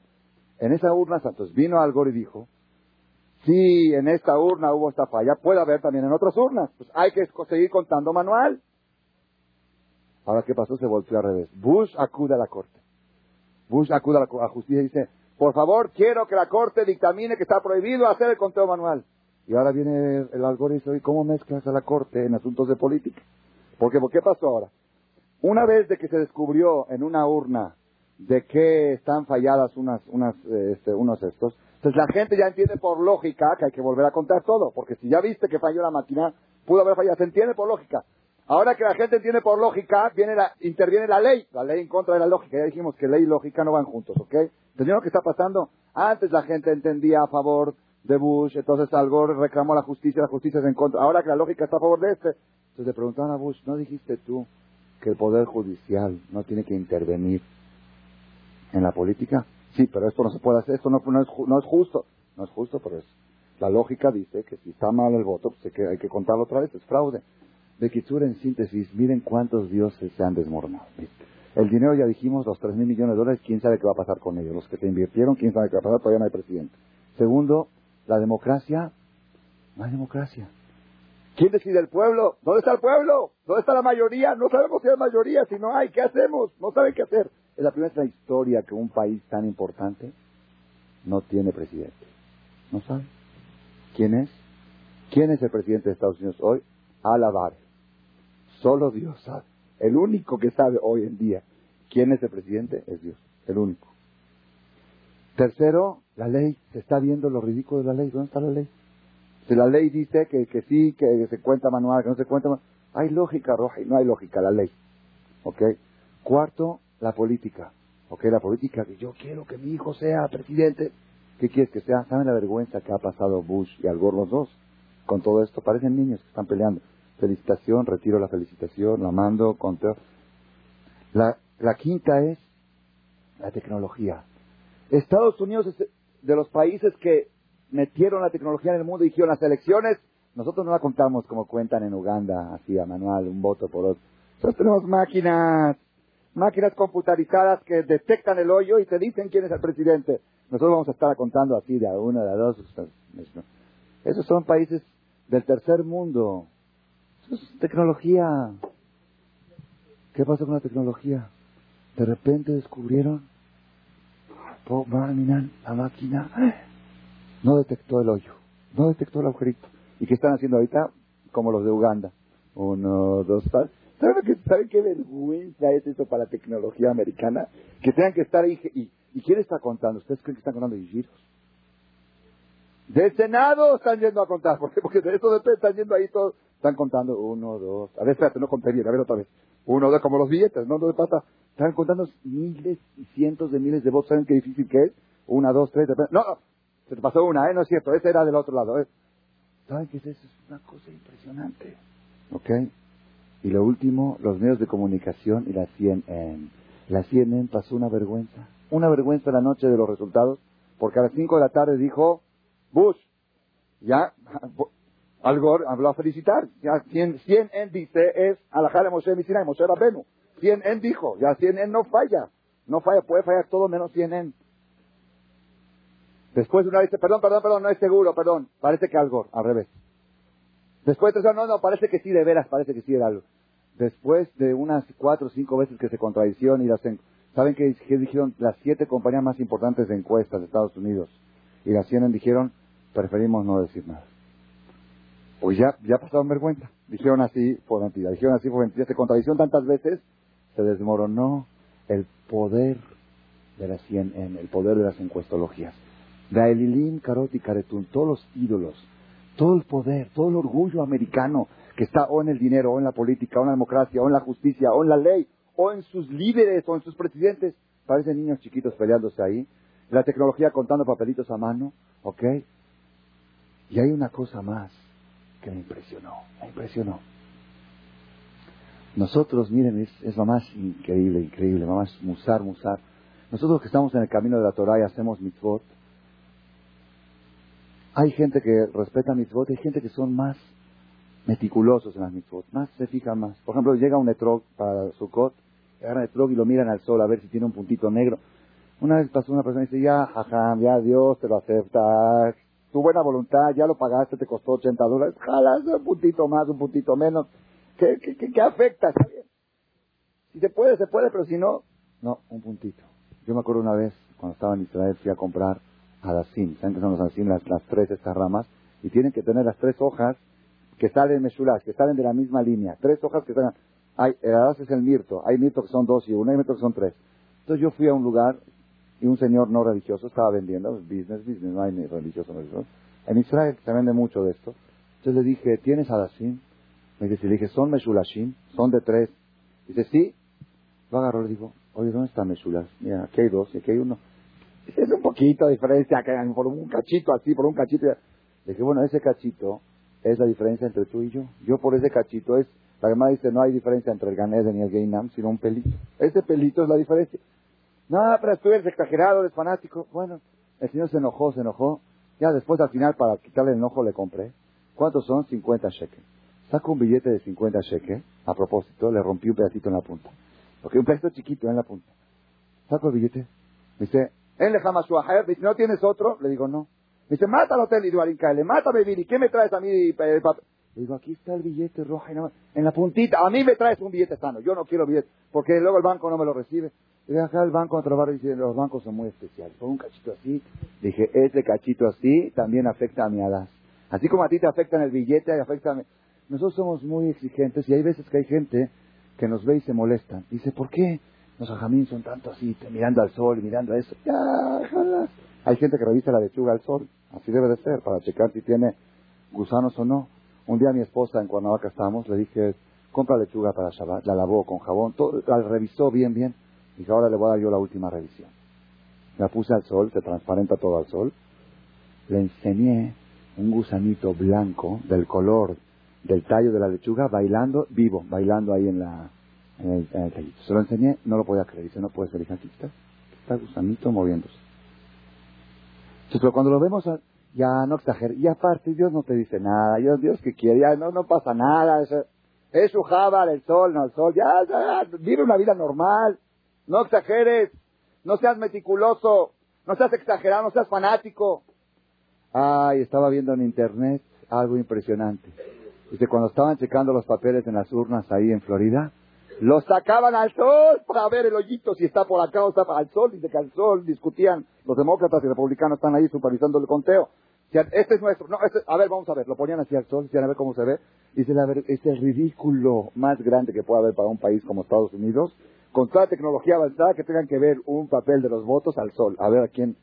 en esa urna Santos vino algo y dijo, si en esta urna hubo esta falla, puede haber también en otras urnas. Pues hay que seguir contando manual. Ahora, ¿qué pasó? Se volvió al revés. Bush acude a la corte. Bush acude a la justicia y dice, por favor, quiero que la corte dictamine que está prohibido hacer el conteo manual. Y ahora viene el algoritmo y ¿cómo mezclas a la corte en asuntos de política? Porque, ¿por qué pasó ahora? Una vez de que se descubrió en una urna de que están falladas unas, unas, este, unos estos, entonces la gente ya entiende por lógica que hay que volver a contar todo, porque si ya viste que falló la máquina, pudo haber fallado, se entiende por lógica. Ahora que la gente entiende por lógica, viene la, interviene la ley, la ley en contra de la lógica. Ya dijimos que ley y lógica no van juntos, ¿ok? ¿Entendieron lo que está pasando? Antes la gente entendía a favor de Bush, entonces Al reclamó la justicia, la justicia es en contra. Ahora que la lógica está a favor de este, entonces le preguntaron a Bush, ¿no dijiste tú que el Poder Judicial no tiene que intervenir en la política? Sí, pero esto no se puede hacer, esto no, es, no es justo. No es justo, pero es, la lógica dice que si está mal el voto, pues hay que, hay que contarlo otra vez, es fraude. De Kitsur, en síntesis, miren cuántos dioses se han desmoronado. El dinero, ya dijimos, los tres mil millones de dólares, quién sabe qué va a pasar con ellos. Los que te invirtieron, quién sabe qué va a pasar, todavía no hay presidente. Segundo, la democracia, no hay democracia. ¿Quién decide el pueblo? ¿Dónde está el pueblo? ¿Dónde está la mayoría? No sabemos si hay mayoría, si no hay, ¿qué hacemos? No saben qué hacer. Es la primera vez en la historia que un país tan importante no tiene presidente. ¿No sabe? ¿Quién es? ¿Quién es el presidente de Estados Unidos hoy? Alabar. Solo Dios sabe. El único que sabe hoy en día quién es el presidente es Dios. El único. Tercero, la ley. Se está viendo lo ridículo de la ley. ¿Dónde está la ley? Si la ley dice que, que sí, que se cuenta manual, que no se cuenta manual. Hay lógica roja y no hay lógica, la ley. ¿Ok? Cuarto, la política. ¿Ok? La política que yo quiero que mi hijo sea presidente. ¿Qué quieres que sea? ¿Saben la vergüenza que ha pasado Bush y Al Gore los dos? Con todo esto, parecen niños que están peleando. Felicitación, retiro la felicitación, la mando, conteo. La, la quinta es la tecnología. Estados Unidos es de los países que metieron la tecnología en el mundo y dijeron las elecciones, nosotros no la contamos como cuentan en Uganda, así a manual, un voto por otro. Nosotros tenemos máquinas, máquinas computarizadas que detectan el hoyo y te dicen quién es el presidente. Nosotros vamos a estar contando así de a uno, a dos. Esos son países del tercer mundo. Eso es tecnología. ¿Qué pasó con la tecnología? De repente descubrieron, la máquina no detectó el hoyo, no detectó el agujerito. ¿Y qué están haciendo ahorita? Como los de Uganda. Uno, dos, tres. ¿Saben, qué vergüenza es eso para la tecnología americana? Que tengan que estar ahí. ¿Y, quién está contando? ¿Ustedes creen que están contando giros? Del Senado están yendo a contar. ¿Por qué? Porque de eso depende, están yendo ahí todos. Están contando uno, dos. A ver, espérate, no conté bien. A ver otra vez. Uno, dos, como los billetes, ¿no? ¿Dónde pasa? Están contando miles y cientos de miles de votos. ¿Saben qué difícil que es? Una, dos, tres. No, no. Se te pasó una, ¿eh? No es cierto. Ese era del otro lado, ¿eh? ¿Saben qué es eso? Es una cosa impresionante. ¿Ok? Y lo último, los medios de comunicación y la CNN. La CNN pasó una vergüenza. Una vergüenza la noche de los resultados, porque a las 5 de la tarde dijo, Bush, ya, Al Gore habló a felicitar. Ya CNN dice es Alajale Moshe Misina Moshe Rabenu. CNN dijo, ya CNN no falla. No falla, puede fallar todo menos CNN. Después una dice, perdón, perdón, perdón, no es seguro, perdón. Parece que algo, al revés. Después no, no, parece que sí, de veras, parece que sí era algo. Después de unas cuatro o cinco veces que se contradicieron y las... ¿Saben qué, dijeron las siete compañías más importantes de encuestas de Estados Unidos? Y las CNN dijeron, preferimos no decir nada. Pues ya, ya pasaron vergüenza. Dijeron así por mentira. Dijeron así por mentira. Se contradicieron tantas veces, se desmoronó el poder de la CNN, el poder de las encuestologías. Gaelilim, Karot y Karetun, todos los ídolos, todo el poder, todo el orgullo americano que está o en el dinero, o en la política, o en la democracia, o en la justicia, o en la ley, o en sus líderes, o en sus presidentes. Parecen niños chiquitos peleándose ahí. La tecnología contando papelitos a mano, ¿ok? Y hay una cosa más que me impresionó, me impresionó. Nosotros, miren, es, es lo más increíble, increíble, lo más musar, musar. Nosotros que estamos en el camino de la Torah y hacemos mitzvot, hay gente que respeta mitzvot, hay gente que son más meticulosos en las mitzvot, más se fijan más. Por ejemplo, llega un etrog para su cot, agarran etrog y lo miran al sol a ver si tiene un puntito negro. Una vez pasó una persona y dice, ya, jajam, ya Dios te lo acepta, tu buena voluntad, ya lo pagaste, te costó 80 dólares, jala, un puntito más, un puntito menos. ¿Qué, qué, qué, afecta? Está bien. Si se puede, se puede, pero si no, no, un puntito. Yo me acuerdo una vez, cuando estaba en Israel, fui a comprar Hadasim. ¿Saben qué son los Hadasim? Las, las tres estas ramas. Y tienen que tener las tres hojas que salen Meshulas, que salen de la misma línea. Tres hojas que salen. Hay, el es el mirto. Hay mirto que son dos y uno, hay mirto que son tres. Entonces yo fui a un lugar y un señor no religioso estaba vendiendo, business, business, no hay ni religioso, no religioso. En Israel se vende mucho de esto. Entonces le dije, ¿tienes Hadasim? Me dice, le dije, ¿son Meshulashim? Son de tres. Dice, sí. Lo agarró le dijo, oye, ¿dónde está Meshulas? Mira, aquí hay dos y aquí hay uno. Es un poquito de diferencia, que por un cachito así, por un cachito. Le dije, bueno, ese cachito es la diferencia entre tú y yo. Yo por ese cachito es, la hermana dice, no hay diferencia entre el Ganeden y el Gainam, sino un pelito. Ese pelito es la diferencia. No, pero tú eres exagerado, eres fanático. Bueno, el señor se enojó, se enojó. Ya después al final, para quitarle el enojo, le compré. ¿Cuántos son? 50 shekels. Saco un billete de 50 shekels. A propósito, le rompí un pedacito en la punta. Porque un pedacito chiquito en la punta. Saco el billete. Me dice, él le jamás su dice, ¿no tienes otro? Le digo, no. Me dice, mátalo, le mátame, Vini, ¿qué me traes a mí el papel? Le digo, aquí está el billete rojo en la puntita. A mí me traes un billete sano. Yo no quiero billete, porque luego el banco no me lo recibe. Y acá el banco a trabajar y dice, los bancos son muy especiales. Con un cachito así, dije, ese cachito así también afecta a mi edad. Así como a ti te afecta en el billete, afecta a mí. Nosotros somos muy exigentes y hay veces que hay gente que nos ve y se molesta. Dice, ¿por qué? Los ajamín son tanto así, mirando al sol mirando a eso. Ya, Hay gente que revisa la lechuga al sol. Así debe de ser, para checar si tiene gusanos o no. Un día mi esposa en Cuernavaca estábamos, le dije, compra lechuga para Shabbat, la lavó con jabón, todo, la revisó bien, bien. Dijo, ahora le voy a dar yo la última revisión. La puse al sol, se transparenta todo al sol. Le enseñé un gusanito blanco del color del tallo de la lechuga bailando, vivo, bailando ahí en la en el, tallito. Se lo enseñé, no lo podía creer. Dice, no puede ser, aquí está, está gusanito moviéndose. Entonces, pero cuando lo vemos, ya no exageres. Y aparte, Dios no te dice nada. Dios, Dios que quiere, ya no, no pasa nada. Es, su java, el sol, no el sol. Ya, ya, vive una vida normal. No exageres. No seas meticuloso. No seas exagerado, no seas fanático. Ay, estaba viendo en internet algo impresionante. Dice, cuando estaban checando los papeles en las urnas ahí en Florida, los sacaban al sol para ver el hoyito si está por acá o está al sol. Dice que al sol discutían los demócratas y republicanos están ahí supervisando el conteo. este es nuestro. No, este, a ver, vamos a ver. Lo ponían así al sol, decían a ver cómo se ve. Dice, a ver, es el ridículo más grande que puede haber para un país como Estados Unidos. Con toda tecnología avanzada que tengan que ver un papel de los votos al sol. A ver a quién.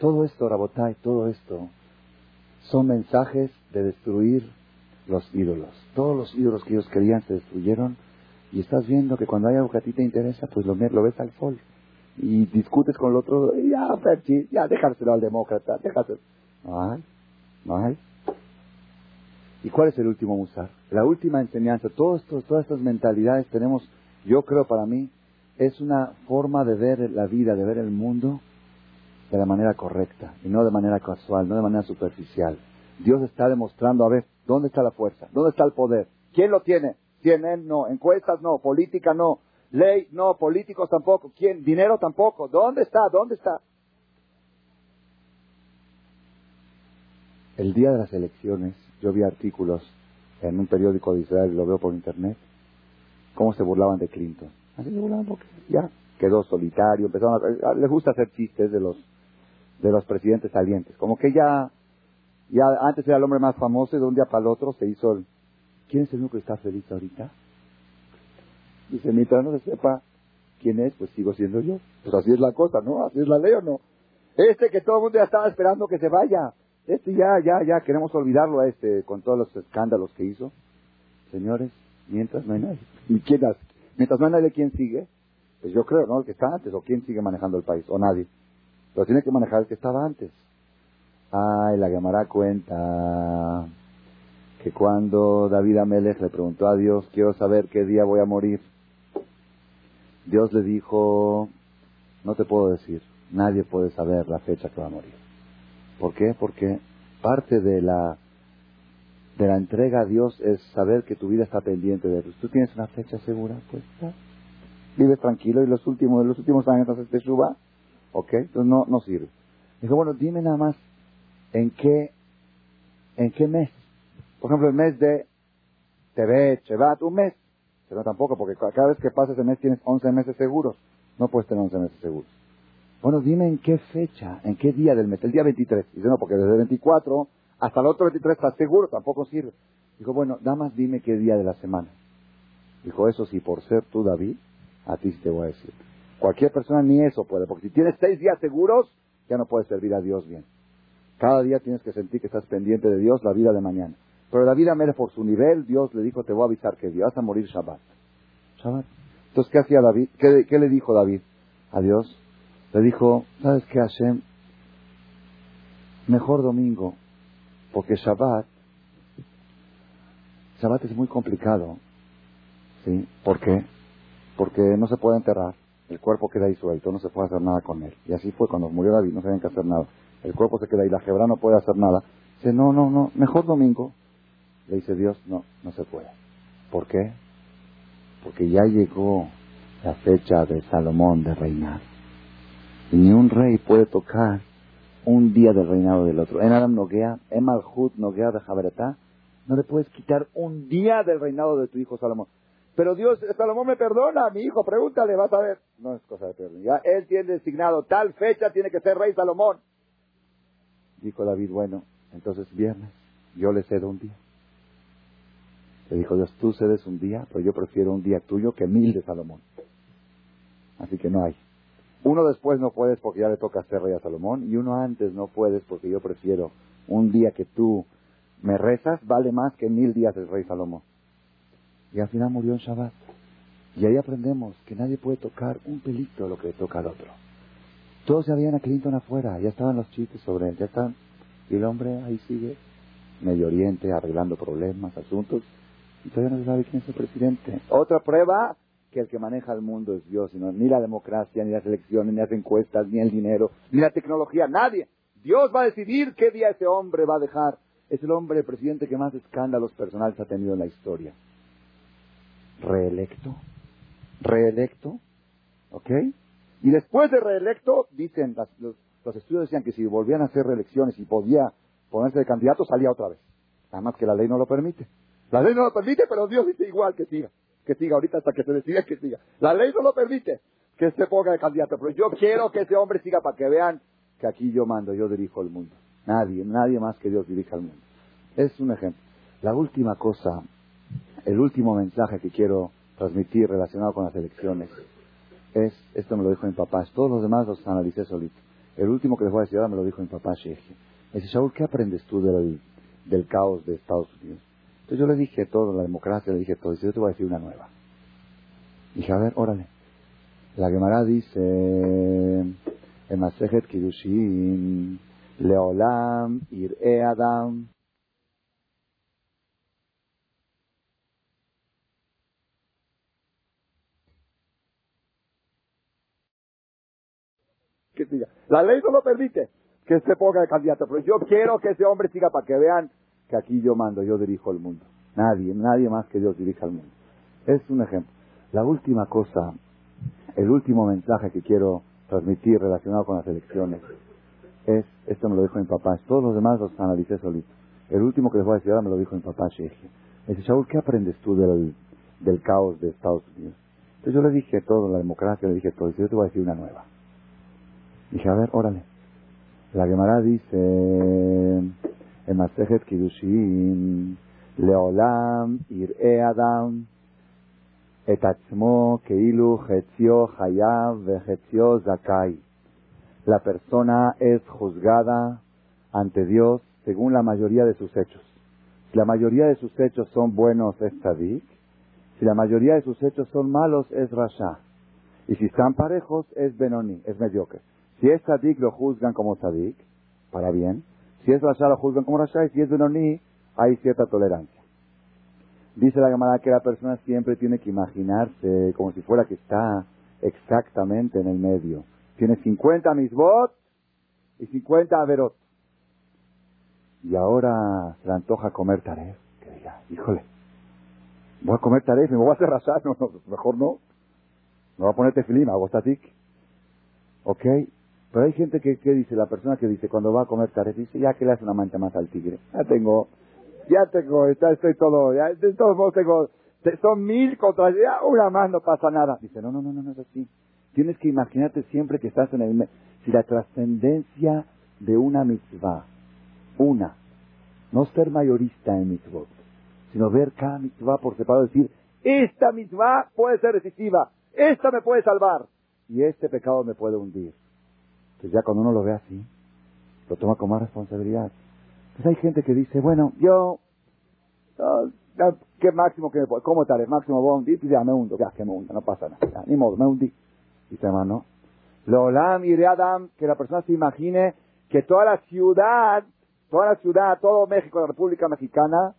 Todo esto, Rabotay, todo esto son mensajes de destruir los ídolos. Todos los ídolos que ellos querían se destruyeron y estás viendo que cuando hay algo que a ti te interesa, pues lo, lo ves al sol. Y discutes con el otro, ya, ya, dejárselo al demócrata, déjaselo. No hay. ¿Y cuál es el último musar? La última enseñanza, todo esto, todas estas mentalidades tenemos, yo creo para mí, es una forma de ver la vida, de ver el mundo de la manera correcta y no de manera casual, no de manera superficial. Dios está demostrando, a ver, ¿dónde está la fuerza? ¿Dónde está el poder? ¿Quién lo tiene? CNN no, encuestas no, política no, ley no, políticos tampoco, ¿quién? Dinero tampoco. ¿Dónde está? ¿Dónde está? El día de las elecciones, yo vi artículos en un periódico de Israel, lo veo por internet, cómo se burlaban de Clinton. Así se burlaban porque ya quedó solitario, empezaron a, les gusta hacer chistes de los de los presidentes salientes, como que ya ya antes era el hombre más famoso y de un día para el otro se hizo el, ¿Quién es el único que está feliz ahorita? Dice, mientras no se sepa quién es, pues sigo siendo yo. Pues así es la cosa, ¿no? Así es la ley o no. Este que todo el mundo ya estaba esperando que se vaya. Este ya, ya, ya, queremos olvidarlo a este con todos los escándalos que hizo. Señores, mientras no hay nadie. ¿Y quién Mientras no hay nadie, ¿quién sigue? Pues yo creo, ¿no? El que está antes, o quién sigue manejando el país, o nadie. Pero tiene que manejar el que estaba antes. Ay, la llamará cuenta que cuando David Amelech le preguntó a Dios, quiero saber qué día voy a morir, Dios le dijo, no te puedo decir, nadie puede saber la fecha que va a morir. ¿Por qué? Porque parte de la de la entrega a Dios es saber que tu vida está pendiente de él. ¿Tú tienes una fecha segura? Pues. Vives tranquilo y los últimos, los últimos años haces te suba, ¿ok? Entonces no, no sirve. Dijo, bueno, dime nada más, ¿en qué, en qué mes por ejemplo, el mes de Tebet, Shevat, un mes. Pero tampoco, porque cada vez que pasa ese mes tienes 11 meses seguros. No puedes tener 11 meses seguros. Bueno, dime en qué fecha, en qué día del mes. El día 23. Dice, no, porque desde el 24 hasta el otro 23 estás seguro, tampoco sirve. Dijo, bueno, nada más dime qué día de la semana. Dijo, eso sí, por ser tú, David, a ti sí te voy a decir. Cualquier persona ni eso puede, porque si tienes seis días seguros, ya no puedes servir a Dios bien. Cada día tienes que sentir que estás pendiente de Dios la vida de mañana. Pero David Amélez, por su nivel, Dios le dijo, te voy a avisar que vas a morir Shabbat. Shabbat. Entonces, ¿qué hacía David? ¿Qué, le dijo David a Dios? Le dijo, ¿sabes qué, Hashem? Mejor domingo, porque Shabbat, Shabbat es muy complicado. ¿Sí? ¿Por qué? Porque no se puede enterrar. El cuerpo queda ahí suelto, no se puede hacer nada con él. Y así fue cuando murió David, no se que hacer nada. El cuerpo se queda ahí, la jebra no puede hacer nada. Dice, no, no, no, mejor domingo. Le dice Dios, no, no se puede. ¿Por qué? Porque ya llegó la fecha de Salomón de reinar. Y ni un rey puede tocar un día del reinado del otro. En Adam Noguea, en Malhut Noguea de Jaberetá, no le puedes quitar un día del reinado de tu hijo Salomón. Pero Dios, Salomón me perdona, mi hijo, pregúntale, vas a ver. No es cosa de perdón. Ya él tiene designado, tal fecha tiene que ser rey Salomón. Dijo David, bueno, entonces viernes, yo le cedo un día. Le dijo Dios, tú cedes un día, pero yo prefiero un día tuyo que mil de Salomón. Así que no hay. Uno después no puedes porque ya le toca ser rey a Salomón y uno antes no puedes porque yo prefiero un día que tú me rezas vale más que mil días del rey Salomón. Y al final murió en Shabbat. Y ahí aprendemos que nadie puede tocar un pelito lo que toca al otro. Todos ya habían a Clinton afuera, ya estaban los chistes sobre él, ya están. Y el hombre ahí sigue, Medio Oriente, arreglando problemas, asuntos, todavía no se sabe quién es el presidente. Otra prueba que el que maneja el mundo es Dios, sino ni la democracia, ni las elecciones, ni las encuestas, ni el dinero, ni la tecnología, nadie. Dios va a decidir qué día ese hombre va a dejar. Es el hombre, presidente que más escándalos personales ha tenido en la historia. Reelecto. Reelecto. ¿Ok? Y después de reelecto, dicen, los, los, estudios decían que si volvían a hacer reelecciones y podía ponerse de candidato, salía otra vez. Nada más que la ley no lo permite. La ley no lo permite, pero Dios dice igual que siga. Que siga ahorita hasta que se decida que siga. La ley no lo permite que se ponga de candidato. Pero yo quiero que ese hombre siga para que vean que aquí yo mando, yo dirijo el mundo. Nadie, nadie más que Dios dirija el mundo. Es un ejemplo. La última cosa, el último mensaje que quiero transmitir relacionado con las elecciones es, esto me lo dijo mi papá, todos los demás los analicé solito. El último que les voy a decir ahora me lo dijo mi papá Sheikh. Me dice, Shaul, ¿qué aprendes tú del, del caos de Estados Unidos? Entonces yo le dije todo, la democracia, le dije todo. Dice, yo te voy a decir una nueva. Dije, a ver, órale. La Gemara dice, en Masejet Kiddushin, Leolam, siga. La ley no lo permite que se ponga de candidato, pero yo quiero que ese hombre siga para que vean aquí yo mando, yo dirijo el mundo. Nadie, nadie más que Dios dirija el mundo. Es un ejemplo. La última cosa, el último mensaje que quiero transmitir relacionado con las elecciones es, esto me lo dijo mi papá, todos los demás los analicé solito. El último que les voy a decir ahora me lo dijo mi papá Sheikh. Dice, Shaul, ¿qué aprendes tú del, del caos de Estados Unidos? Entonces yo le dije todo, la democracia, le dije todo. Dice, yo te voy a decir una nueva. Dije, a ver, órale. La Gemara dice en Masejet Kiddushin, Leolam ir'e Adam keilu chetzio hayav zakai. La persona es juzgada ante Dios según la mayoría de sus hechos. Si la mayoría de sus hechos son buenos, es tzadik. Si la mayoría de sus hechos son malos, es rasha. Y si están parejos, es benoni, es mediocre. Si es tzadik, lo juzgan como tzadik, para bien. Si es rasha, lo juzgan como rasha. Y si es benoni, hay cierta tolerancia. Dice la Gemara que la persona siempre tiene que imaginarse como si fuera que está exactamente en el medio. Tiene 50 misbot y 50 averot. Y ahora se le antoja comer taref. Que diga, híjole, voy a comer taref me voy a hacer rasar. No, no, mejor no. Me voy a poner tefilín, hago static. ¿Ok? Pero hay gente que, dice, la persona que dice, cuando va a comer taref, dice, ya que le hace una mancha más al tigre. Ya tengo, ya tengo, ya estoy todo, ya, de todos modos tengo, son mil contra, ya una más no pasa nada. Dice, no, no, no, no, no es así. Tienes que imaginarte siempre que estás en el, si la trascendencia de una mitzvah, una, no ser mayorista en mitzvot, sino ver cada mitzvah por separado, decir, esta mitzvah puede ser decisiva, esta me puede salvar, y este pecado me puede hundir. Entonces ya cuando uno lo ve así, lo toma como responsabilidad. Pues hay gente que dice, bueno, yo, ¿qué máximo que me puedo? ¿Cómo tal? Máximo voy a hundir, pues ya me hundo, ya que me hundo, no pasa nada, ni modo, me hundí. Dice hermano, Lolam y Adam, que la persona se imagine que toda la ciudad, toda la ciudad, todo México, la República Mexicana,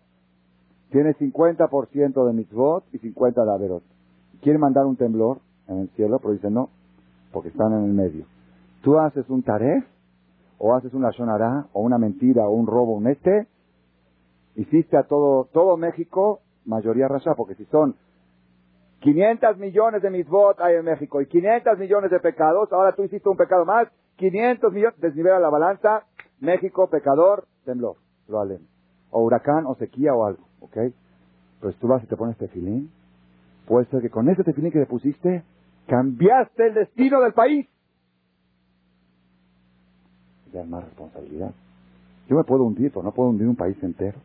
tiene 50% de mitzvot y 50% de averot. Quiere mandar un temblor en el cielo, pero dice no, porque están en el medio. Tú haces un taref, o haces una shonará, o una mentira, o un robo, un este, hiciste a todo, todo México mayoría rasha, porque si son 500 millones de mitzvot hay en México y 500 millones de pecados, ahora tú hiciste un pecado más, 500 millones, desnivela la balanza, México, pecador, temblor, lo halen. O huracán, o sequía, o algo, ¿ok? Pues tú vas y te pones tefilín, puede ser que con ese tefilín que le pusiste, cambiaste el destino del país. Ya es más responsabilidad. Yo me puedo hundir, pero no puedo hundir un país entero.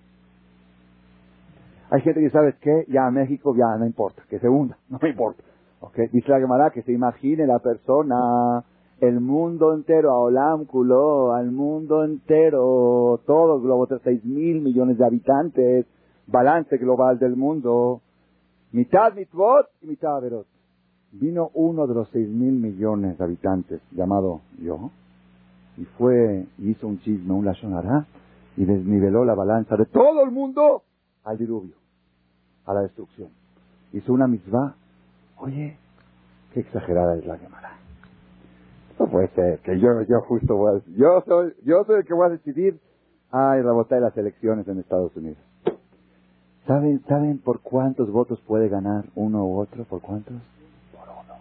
Hay gente que ¿sabes qué? Ya México ya no importa, que se hunda, no me importa. ¿Okay? Dice la Gemara que se imagine la persona, el mundo entero, a Olam Kuló, al mundo entero, todo el globo, seis mil millones de habitantes, balance global del mundo. Mitad mitvot y mitad averot. Vino uno de los seis mil millones de habitantes, llamado yo, y fue, y hizo un chisme, un lashonará, y desniveló la balanza de todo el mundo al diluvio, a la destrucción. Hizo una misma, oye, qué exagerada es la Gemara. No puede ser que yo, yo justo voy a, yo soy, yo soy el que voy a decidir, ay, de las elecciones en Estados Unidos. ¿Saben, ¿Saben por cuántos votos puede ganar uno u otro? ¿Por cuántos? Por uno.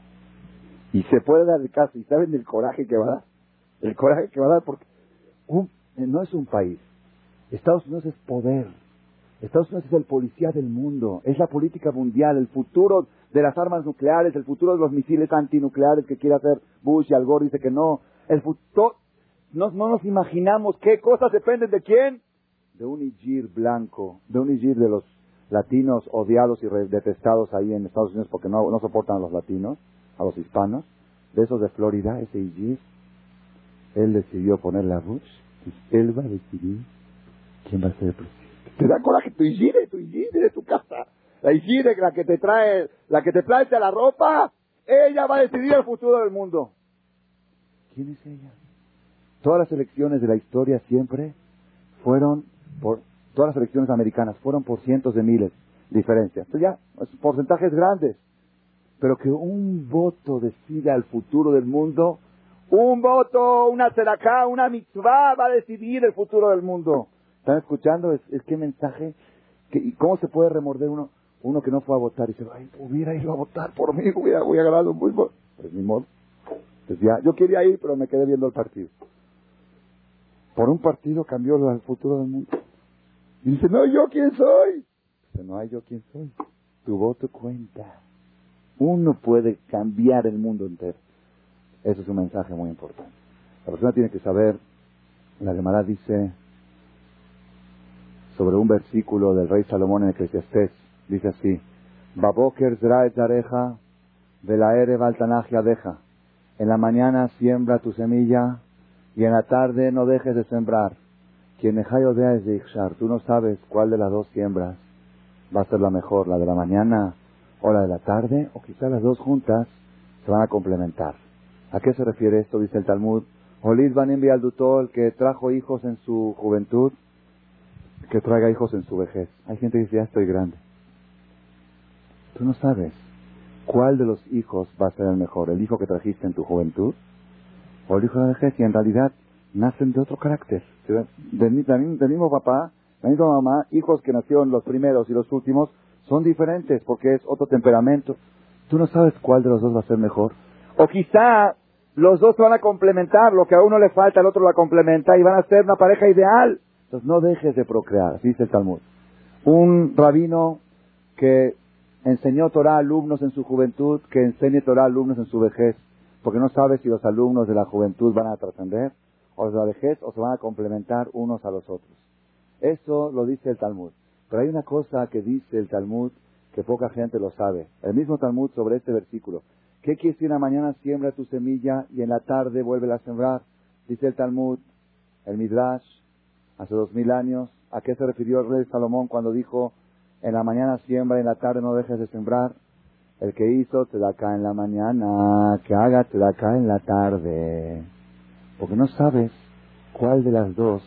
Y se puede dar el caso. ¿Y saben el coraje que va a dar? El coraje que va a dar porque no es un país. Estados Unidos es poder. Estados Unidos es el policía del mundo. Es la política mundial, el futuro de las armas nucleares, el futuro de los misiles antinucleares que quiere hacer Bush y Al Gore dice que no. El futuro, no, no nos imaginamos qué cosas dependen de quién de un Igir blanco, de un Igir de los latinos odiados y detestados ahí en Estados Unidos porque no, no soportan a los latinos, a los hispanos, de esos de Florida, ese Igir, él decidió poner la Bush, y él va a decidir quién va a ser el presidente. Te da coraje tu Igir, tu Igir de tu casa. La Igir, la que te trae, la que te plancha la ropa, ella va a decidir el futuro del mundo. ¿Quién es ella? Todas las elecciones de la historia siempre fueron por todas las elecciones americanas, fueron por cientos de miles diferencias. Entonces ya, porcentajes grandes. Pero que un voto decida el futuro del mundo, un voto, una seracá, una mitzvah va a decidir el futuro del mundo. ¿Están escuchando? Es, qué mensaje, que, cómo se puede remorder uno, uno que no fue a votar y dice, ay, hubiera ido a votar por mí, hubiera, hubiera ganado un Pues ni modo. Entonces ya, yo quería ir, pero me quedé viendo el partido. Por un partido cambió el futuro del mundo. Y dice, no, ¿yo quién soy? Dice, no hay yo quién soy. Tu voto cuenta. Uno puede cambiar el mundo entero. Eso es un mensaje muy importante. La persona tiene que saber, la Gemara dice sobre un versículo del rey Salomón en Eclesiastés, dice así, Baboker zraet zareja, velaere baltanagia deja. En la mañana siembra tu semilla y en la tarde no dejes de sembrar. Quien odea es de Ixchar. Tú no sabes cuál de las dos siembras va a ser la mejor, la de la mañana o la de la tarde, o quizá las dos juntas se van a complementar. ¿A qué se refiere esto? Dice el Talmud. Olid Banim el que trajo hijos en su juventud, que traiga hijos en su vejez. Hay gente que dice, ya estoy grande. Tú no sabes cuál de los hijos va a ser el mejor, el hijo que trajiste en tu juventud o el hijo de la vejez, y en realidad nacen de otro carácter. Del, mismo papá, la misma mamá, hijos que nacieron los primeros y los últimos, son diferentes porque es otro temperamento. Tú no sabes cuál de los dos va a ser mejor. O quizá los dos van a complementar, lo que a uno le falta, el otro lo complementa y van a ser una pareja ideal. Entonces no dejes de procrear, dice el Talmud. Un rabino que enseñó Torah a alumnos en su juventud, que enseñe Torah a alumnos en su vejez, porque no sabe si los alumnos de la juventud van a trascender o de la vejez o se van a complementar unos a los otros. Eso lo dice el Talmud. Pero hay una cosa que dice el Talmud que poca gente lo sabe. El mismo Talmud sobre este versículo. ¿Qué quiere decir la mañana siembra tu semilla y en la tarde vuelve a sembrar? Dice el Talmud, el Midrash, hace dos mil años. ¿A qué se refirió el rey Salomón cuando dijo, en la mañana siembra y en la tarde no dejes de sembrar? El que hizo te da acá en la mañana, que haga te da acá en la tarde. Porque no sabes cuál de las dos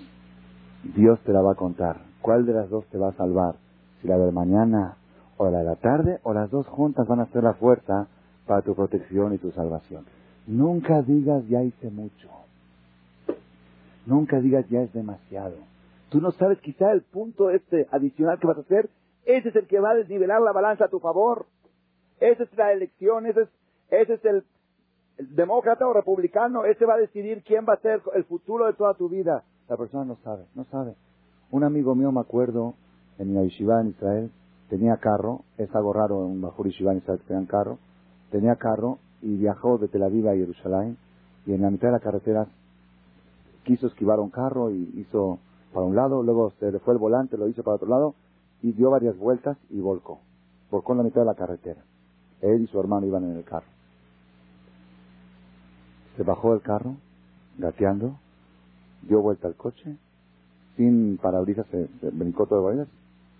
Dios te la va a contar, cuál de las dos te va a salvar, si la de la mañana o la de la tarde, o las dos juntas van a ser la fuerza para tu protección y tu salvación. Nunca digas ya hice mucho. Nunca digas ya es demasiado. Tú no sabes quizá el punto este adicional que vas a hacer, ese es el que va a desnivelar la balanza a tu favor. Esa es la elección, ese es, ese es el, demócrata o republicano, ese va a decidir quién va a ser el futuro de toda tu vida. La persona no sabe, no sabe. Un amigo mío, me acuerdo, en la en Israel, tenía carro, es algo raro en un Bajur yeshiva en Israel que tengan carro, tenía carro y viajó de Tel Aviv a Jerusalén y en la mitad de la carretera quiso esquivar un carro y hizo para un lado, luego se le fue el volante, lo hizo para otro lado y dio varias vueltas y volcó. Volcó en la mitad de la carretera. Él y su hermano iban en el carro. Se bajó del carro, gateando, dio vuelta al coche, sin parabrisas se, brincó todo de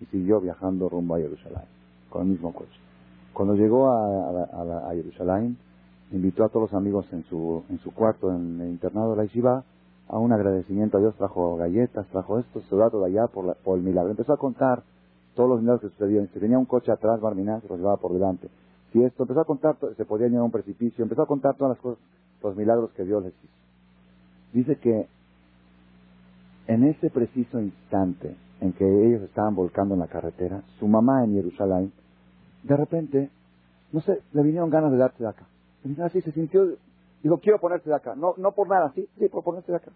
y siguió viajando rumbo a Jerusalén, con el mismo coche. Cuando llegó a, a, a, Jerusalén, invitó a todos los amigos en su, en su cuarto, en el internado de la Yeshiva, a un agradecimiento a Dios. Trajo galletas, trajo esto, se de allá por, por el milagro. Empezó a contar todos los milagros que sucedieron. Si tenía un coche atrás, Barminá se lo llevaba por delante. Si esto, empezó a contar, se podía ir a un precipicio, empezó a contar todas las cosas, los milagros que Dios les hizo. Dice que en ese preciso instante en que ellos estaban volcando en la carretera, su mamá en Jerusalén, de repente, no sé, le vinieron ganas de darse de acá. Así se sintió, dijo, quiero ponerse de acá. No, no por nada, sí, sí, por ponerse de acá.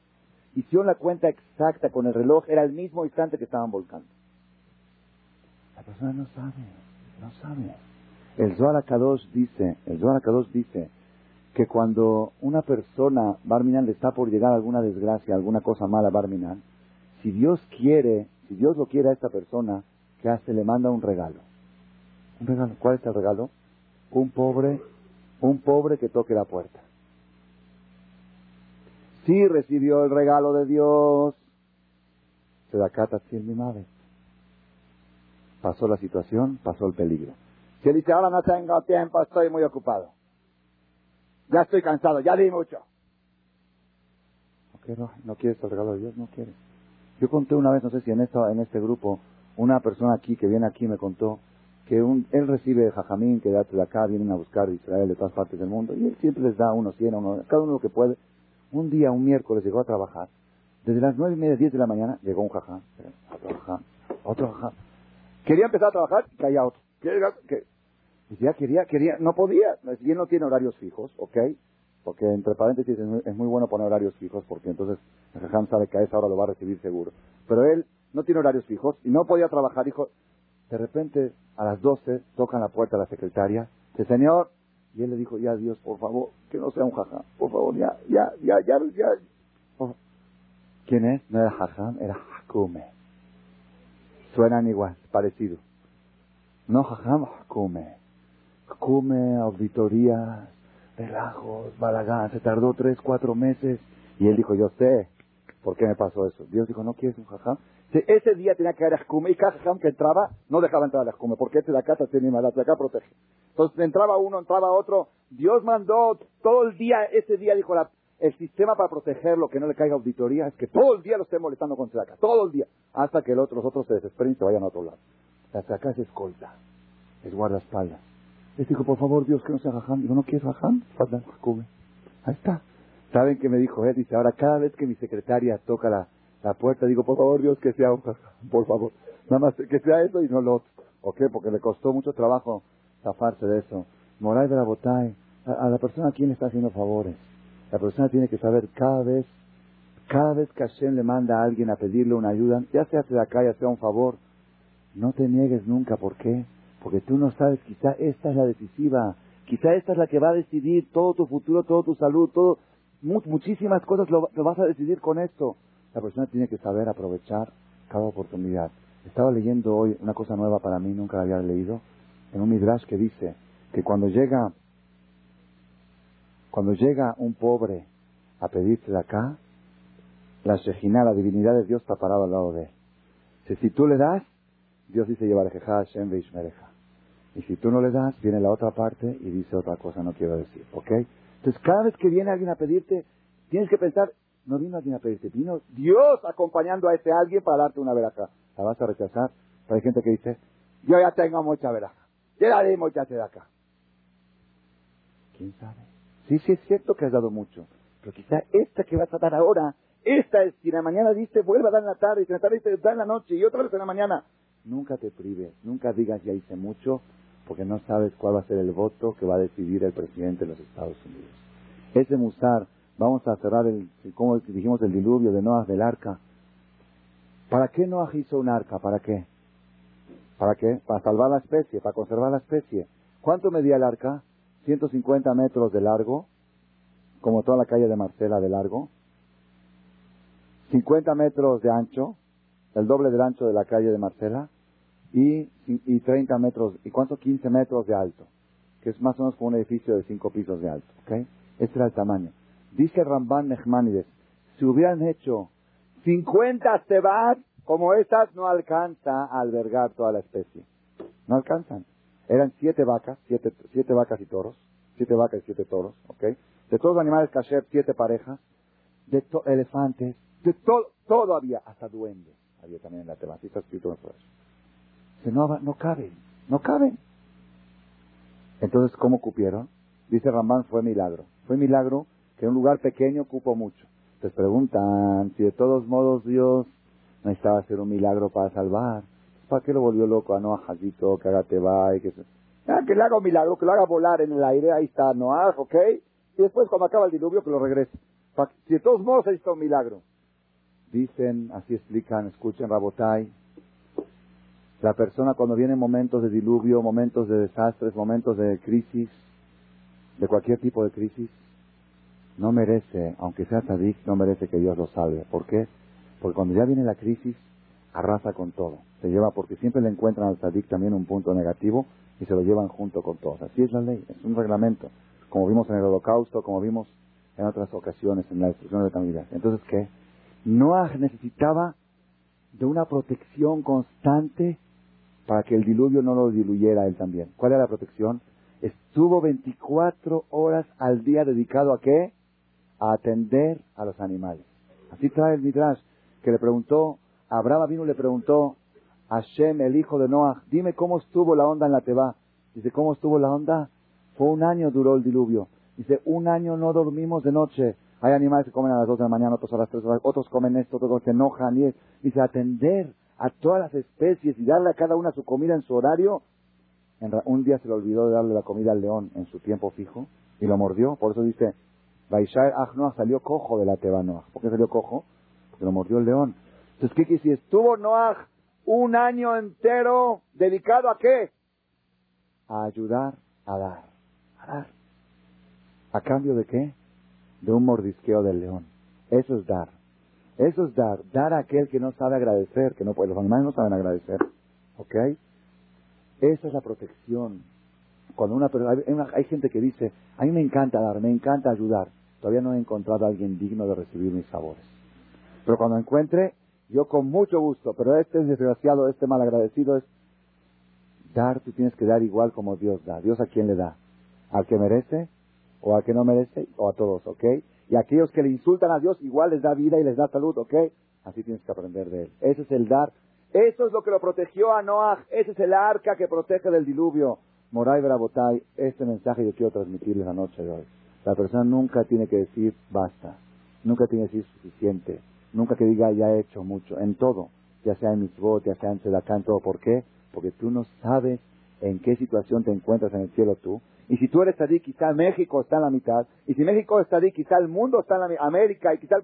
Hicieron la cuenta exacta con el reloj, era el mismo instante que estaban volcando. La persona no sabe, no sabe. El Zohar Kadosh dice, el Zohar Kadosh dice que cuando una persona, Barminan, le está por llegar alguna desgracia, alguna cosa mala a Barminan, si Dios quiere, si Dios lo quiere a esta persona, ¿qué hace? Le manda un regalo. ¿Cuál es el regalo? Un pobre, un pobre que toque la puerta. Si recibió el regalo de Dios, se da cata mi madre. Pasó la situación, pasó el peligro. Si él dice, ahora no tengo tiempo, estoy muy ocupado. Ya estoy cansado, ya di mucho. no, no quieres el regalo de Dios, no quieres. Yo conté una vez, no sé si en, esto, en este grupo, una persona aquí que viene aquí me contó que un, él recibe jajamín, que de acá, vienen a buscar Israel de todas partes del mundo, y él siempre les da uno cien, uno, cada uno lo que puede. Un día, un miércoles, llegó a trabajar. Desde las nueve y media, diez de la mañana, llegó un jajam, otro jajam, otro jajam. Quería empezar a trabajar y caía otro. Que, ya quería, quería, no podía. Y él no tiene horarios fijos, ¿ok? Porque entre paréntesis es muy, bueno poner horarios fijos porque entonces el jajam sabe que a esa hora lo va a recibir seguro. Pero él no tiene horarios fijos y no podía trabajar. Dijo, de repente a las 12 tocan la puerta a la secretaria. Dice, señor, y él le dijo, ya Dios, por favor, que no sea un jajam. Por favor, ya, ya, ya, ya, ya. ¿Quién es? No era jajam, era jacume. Suenan igual, parecido. No jajam, jacume. Jacume, auditorías, relajos, balagán, se tardó tres, cuatro meses. Y él dijo, yo sé por qué me pasó eso. Dios dijo, ¿no quieres un jajam? Ese día tenía que haber escume y cada que entraba no dejaba entrar a escume, porque este de acá tiene maldad, de protege. Entonces entraba uno, entraba otro. Dios mandó todo el día, ese día dijo el sistema para protegerlo, que no le caiga auditoría, es que todo el día lo esté molestando con acá, todo el día, hasta que los otros se desesperen y se vayan a otro lado. La acá es escolta, es guardaespaldas. Les dijo, por favor, Dios, que no sea jajam. Digo, ¿no quieres jajam? Ahí está. ¿Saben qué me dijo él? Dice, ahora cada vez que mi secretaria toca la, la puerta, digo, por favor, Dios, que sea un por favor. Nada más que sea eso y no lo otro. ¿Ok? Porque le costó mucho trabajo zafarse de eso. Moray de la Botay, a, la persona a quien está haciendo favores. La persona tiene que saber cada vez, cada vez que Hashem le manda a alguien a pedirle una ayuda, ya sea de acá, ya sea un favor, no te niegues nunca. ¿Por qué? Porque tú no sabes, quizá esta es la decisiva, quizá esta es la que va a decidir todo tu futuro, toda tu salud, todo, muchísimas cosas lo, vas a decidir con esto. La persona tiene que saber aprovechar cada oportunidad. Estaba leyendo hoy una cosa nueva para mí, nunca la había leído, en un midrash que dice que cuando llega, cuando llega un pobre a pedirse de acá, la Shejina, la divinidad de Dios está parada al lado de él. Si, tú le das, Dios dice, llevar Hashem Veishmereja. Y si tú no le das, viene la otra parte y dice otra cosa, no quiero decir, ¿ok? Entonces, cada vez que viene alguien a pedirte, tienes que pensar, no vino alguien a pedirte, vino Dios acompañando a ese alguien para darte una veraja. ¿La vas a rechazar? hay gente que dice, yo ya tengo mucha veraja, ya la di mucha acá. ¿Quién sabe? Sí, sí es cierto que has dado mucho, pero quizá esta que vas a dar ahora, esta es, si en la mañana dice, vuelve a dar en la tarde, y en la tarde dice, da en la noche, y otra vez en la mañana. Nunca te prives, nunca digas ya hice mucho, porque no sabes cuál va a ser el voto que va a decidir el presidente de los Estados Unidos. Ese Musar, vamos a cerrar el, como dijimos, el diluvio de Noah del arca. ¿Para qué Noah hizo un arca? ¿Para qué? ¿Para qué? Para salvar la especie, para conservar la especie. ¿Cuánto medía el arca? 150 metros de largo, como toda la calle de Marcela de largo. 50 metros de ancho, el doble del ancho de la calle de Marcela y, y 30 metros, ¿y cuánto? 15 metros de alto, que es más o menos como un edificio de 5 pisos de alto, ¿ok? Ese era el tamaño. Dice Ramban Nechmanides, si hubieran hecho 50 cebat como estas, no alcanza a albergar toda la especie. No alcanzan. Eran siete vacas, siete, siete vacas y toros, siete vacas y siete toros, ¿ok? De todos los animales kasher, siete parejas, de elefantes, de todo, todo había, hasta duendes había también en la está escrito en no, no caben, no caben. Entonces, ¿cómo cupieron? Dice Ramán, fue milagro. Fue milagro que un lugar pequeño cupo mucho. Entonces preguntan, si de todos modos Dios necesitaba hacer un milagro para salvar, ¿para qué lo volvió loco a Noah Hajito, que haga teba y que se... Ah, que le haga un milagro, que lo haga volar en el aire, ahí está Noah, ¿ok? Y después cuando acaba el diluvio que lo regrese. Si de todos modos necesita un milagro. Dicen, así explican, escuchen Rabotai, la persona cuando viene momentos de diluvio, momentos de desastres, momentos de crisis, de cualquier tipo de crisis, no merece, aunque sea tadik, no merece que Dios lo salve. ¿Por qué? Porque cuando ya viene la crisis, arrasa con todo. Se lleva, porque siempre le encuentran al tadik también un punto negativo y se lo llevan junto con todos. Así es la ley, es un reglamento, como vimos en el holocausto, como vimos en otras ocasiones, en la destrucción de la familia. Entonces, ¿qué? Noah necesitaba de una protección constante para que el diluvio no lo diluyera él también. ¿Cuál era la protección? Estuvo 24 horas al día dedicado a qué? A atender a los animales. Así trae el Midrash, que le preguntó, Abraham vino le preguntó a Shem, el hijo de Noah, dime cómo estuvo la onda en la Teba. Dice, ¿cómo estuvo la onda? Fue un año duró el diluvio. Dice, un año no dormimos de noche. Hay animales que comen a las dos de la mañana, otros a las tres horas, otros comen esto, otros se enojan. Y dice, atender a todas las especies y darle a cada una su comida en su horario. un día se le olvidó de darle la comida al león en su tiempo fijo y lo mordió. Por eso dice, Baishar Noah salió cojo de la Teba Noah. ¿Por qué salió cojo? Porque lo mordió el león. Entonces, ¿qué decir? Estuvo Noah un año entero dedicado a qué? A ayudar a dar. A dar. ¿A cambio de qué? De un mordisqueo del león. Eso es dar. Eso es dar. Dar a aquel que no sabe agradecer, que no puede. Los animales no saben agradecer. ¿Ok? Esa es la protección. Cuando una persona, hay, hay, gente que dice, a mí me encanta dar, me encanta ayudar. Todavía no he encontrado a alguien digno de recibir mis favores. Pero cuando encuentre, yo con mucho gusto, pero este es desgraciado, este malagradecido es dar, tú tienes que dar igual como Dios da. ¿Dios a quién le da? ¿Al que merece? ¿O al que no merece? ¿O a todos? ¿Ok? Y aquellos que le insultan a Dios, igual les da vida y les da salud, ¿ok? Así tienes que aprender de él. Ese es el dar. Eso es lo que lo protegió a Noah. Ese es el arca que protege del diluvio. Moray Brabotay, este mensaje yo quiero transmitirles la noche de hoy. La persona nunca tiene que decir basta. Nunca tiene que decir suficiente Nunca que diga ya he hecho mucho, en todo, ya sea en mitzvot, ya sea en sedacá, en todo. ¿Por qué? Porque tú no sabes en qué situación te encuentras en el cielo tú. Y si tú eres tadí, quizá México está en la mitad. Y si México es tadí, quizá el mundo está en la mitad, América, y quizá,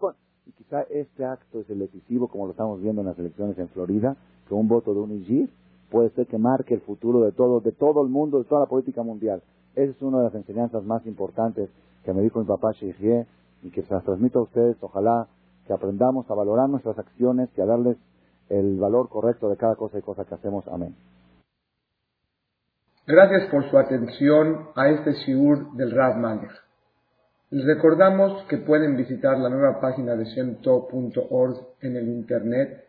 y quizá este acto es el decisivo, como lo estamos viendo en las elecciones en Florida, que un voto de un IGIR puede ser que marque el futuro de todo, de todo el mundo, de toda la política mundial. Esa es una de las enseñanzas más importantes que me dijo mi papá Sheikhie y que se las transmito a ustedes. Ojalá que aprendamos a valorar nuestras acciones y a darles el valor correcto de cada cosa y cosa que hacemos. Amén. Gracias por su atención a este Shiur del Rav Malek. Les recordamos que pueden visitar la nueva página de shemtov.org en el internet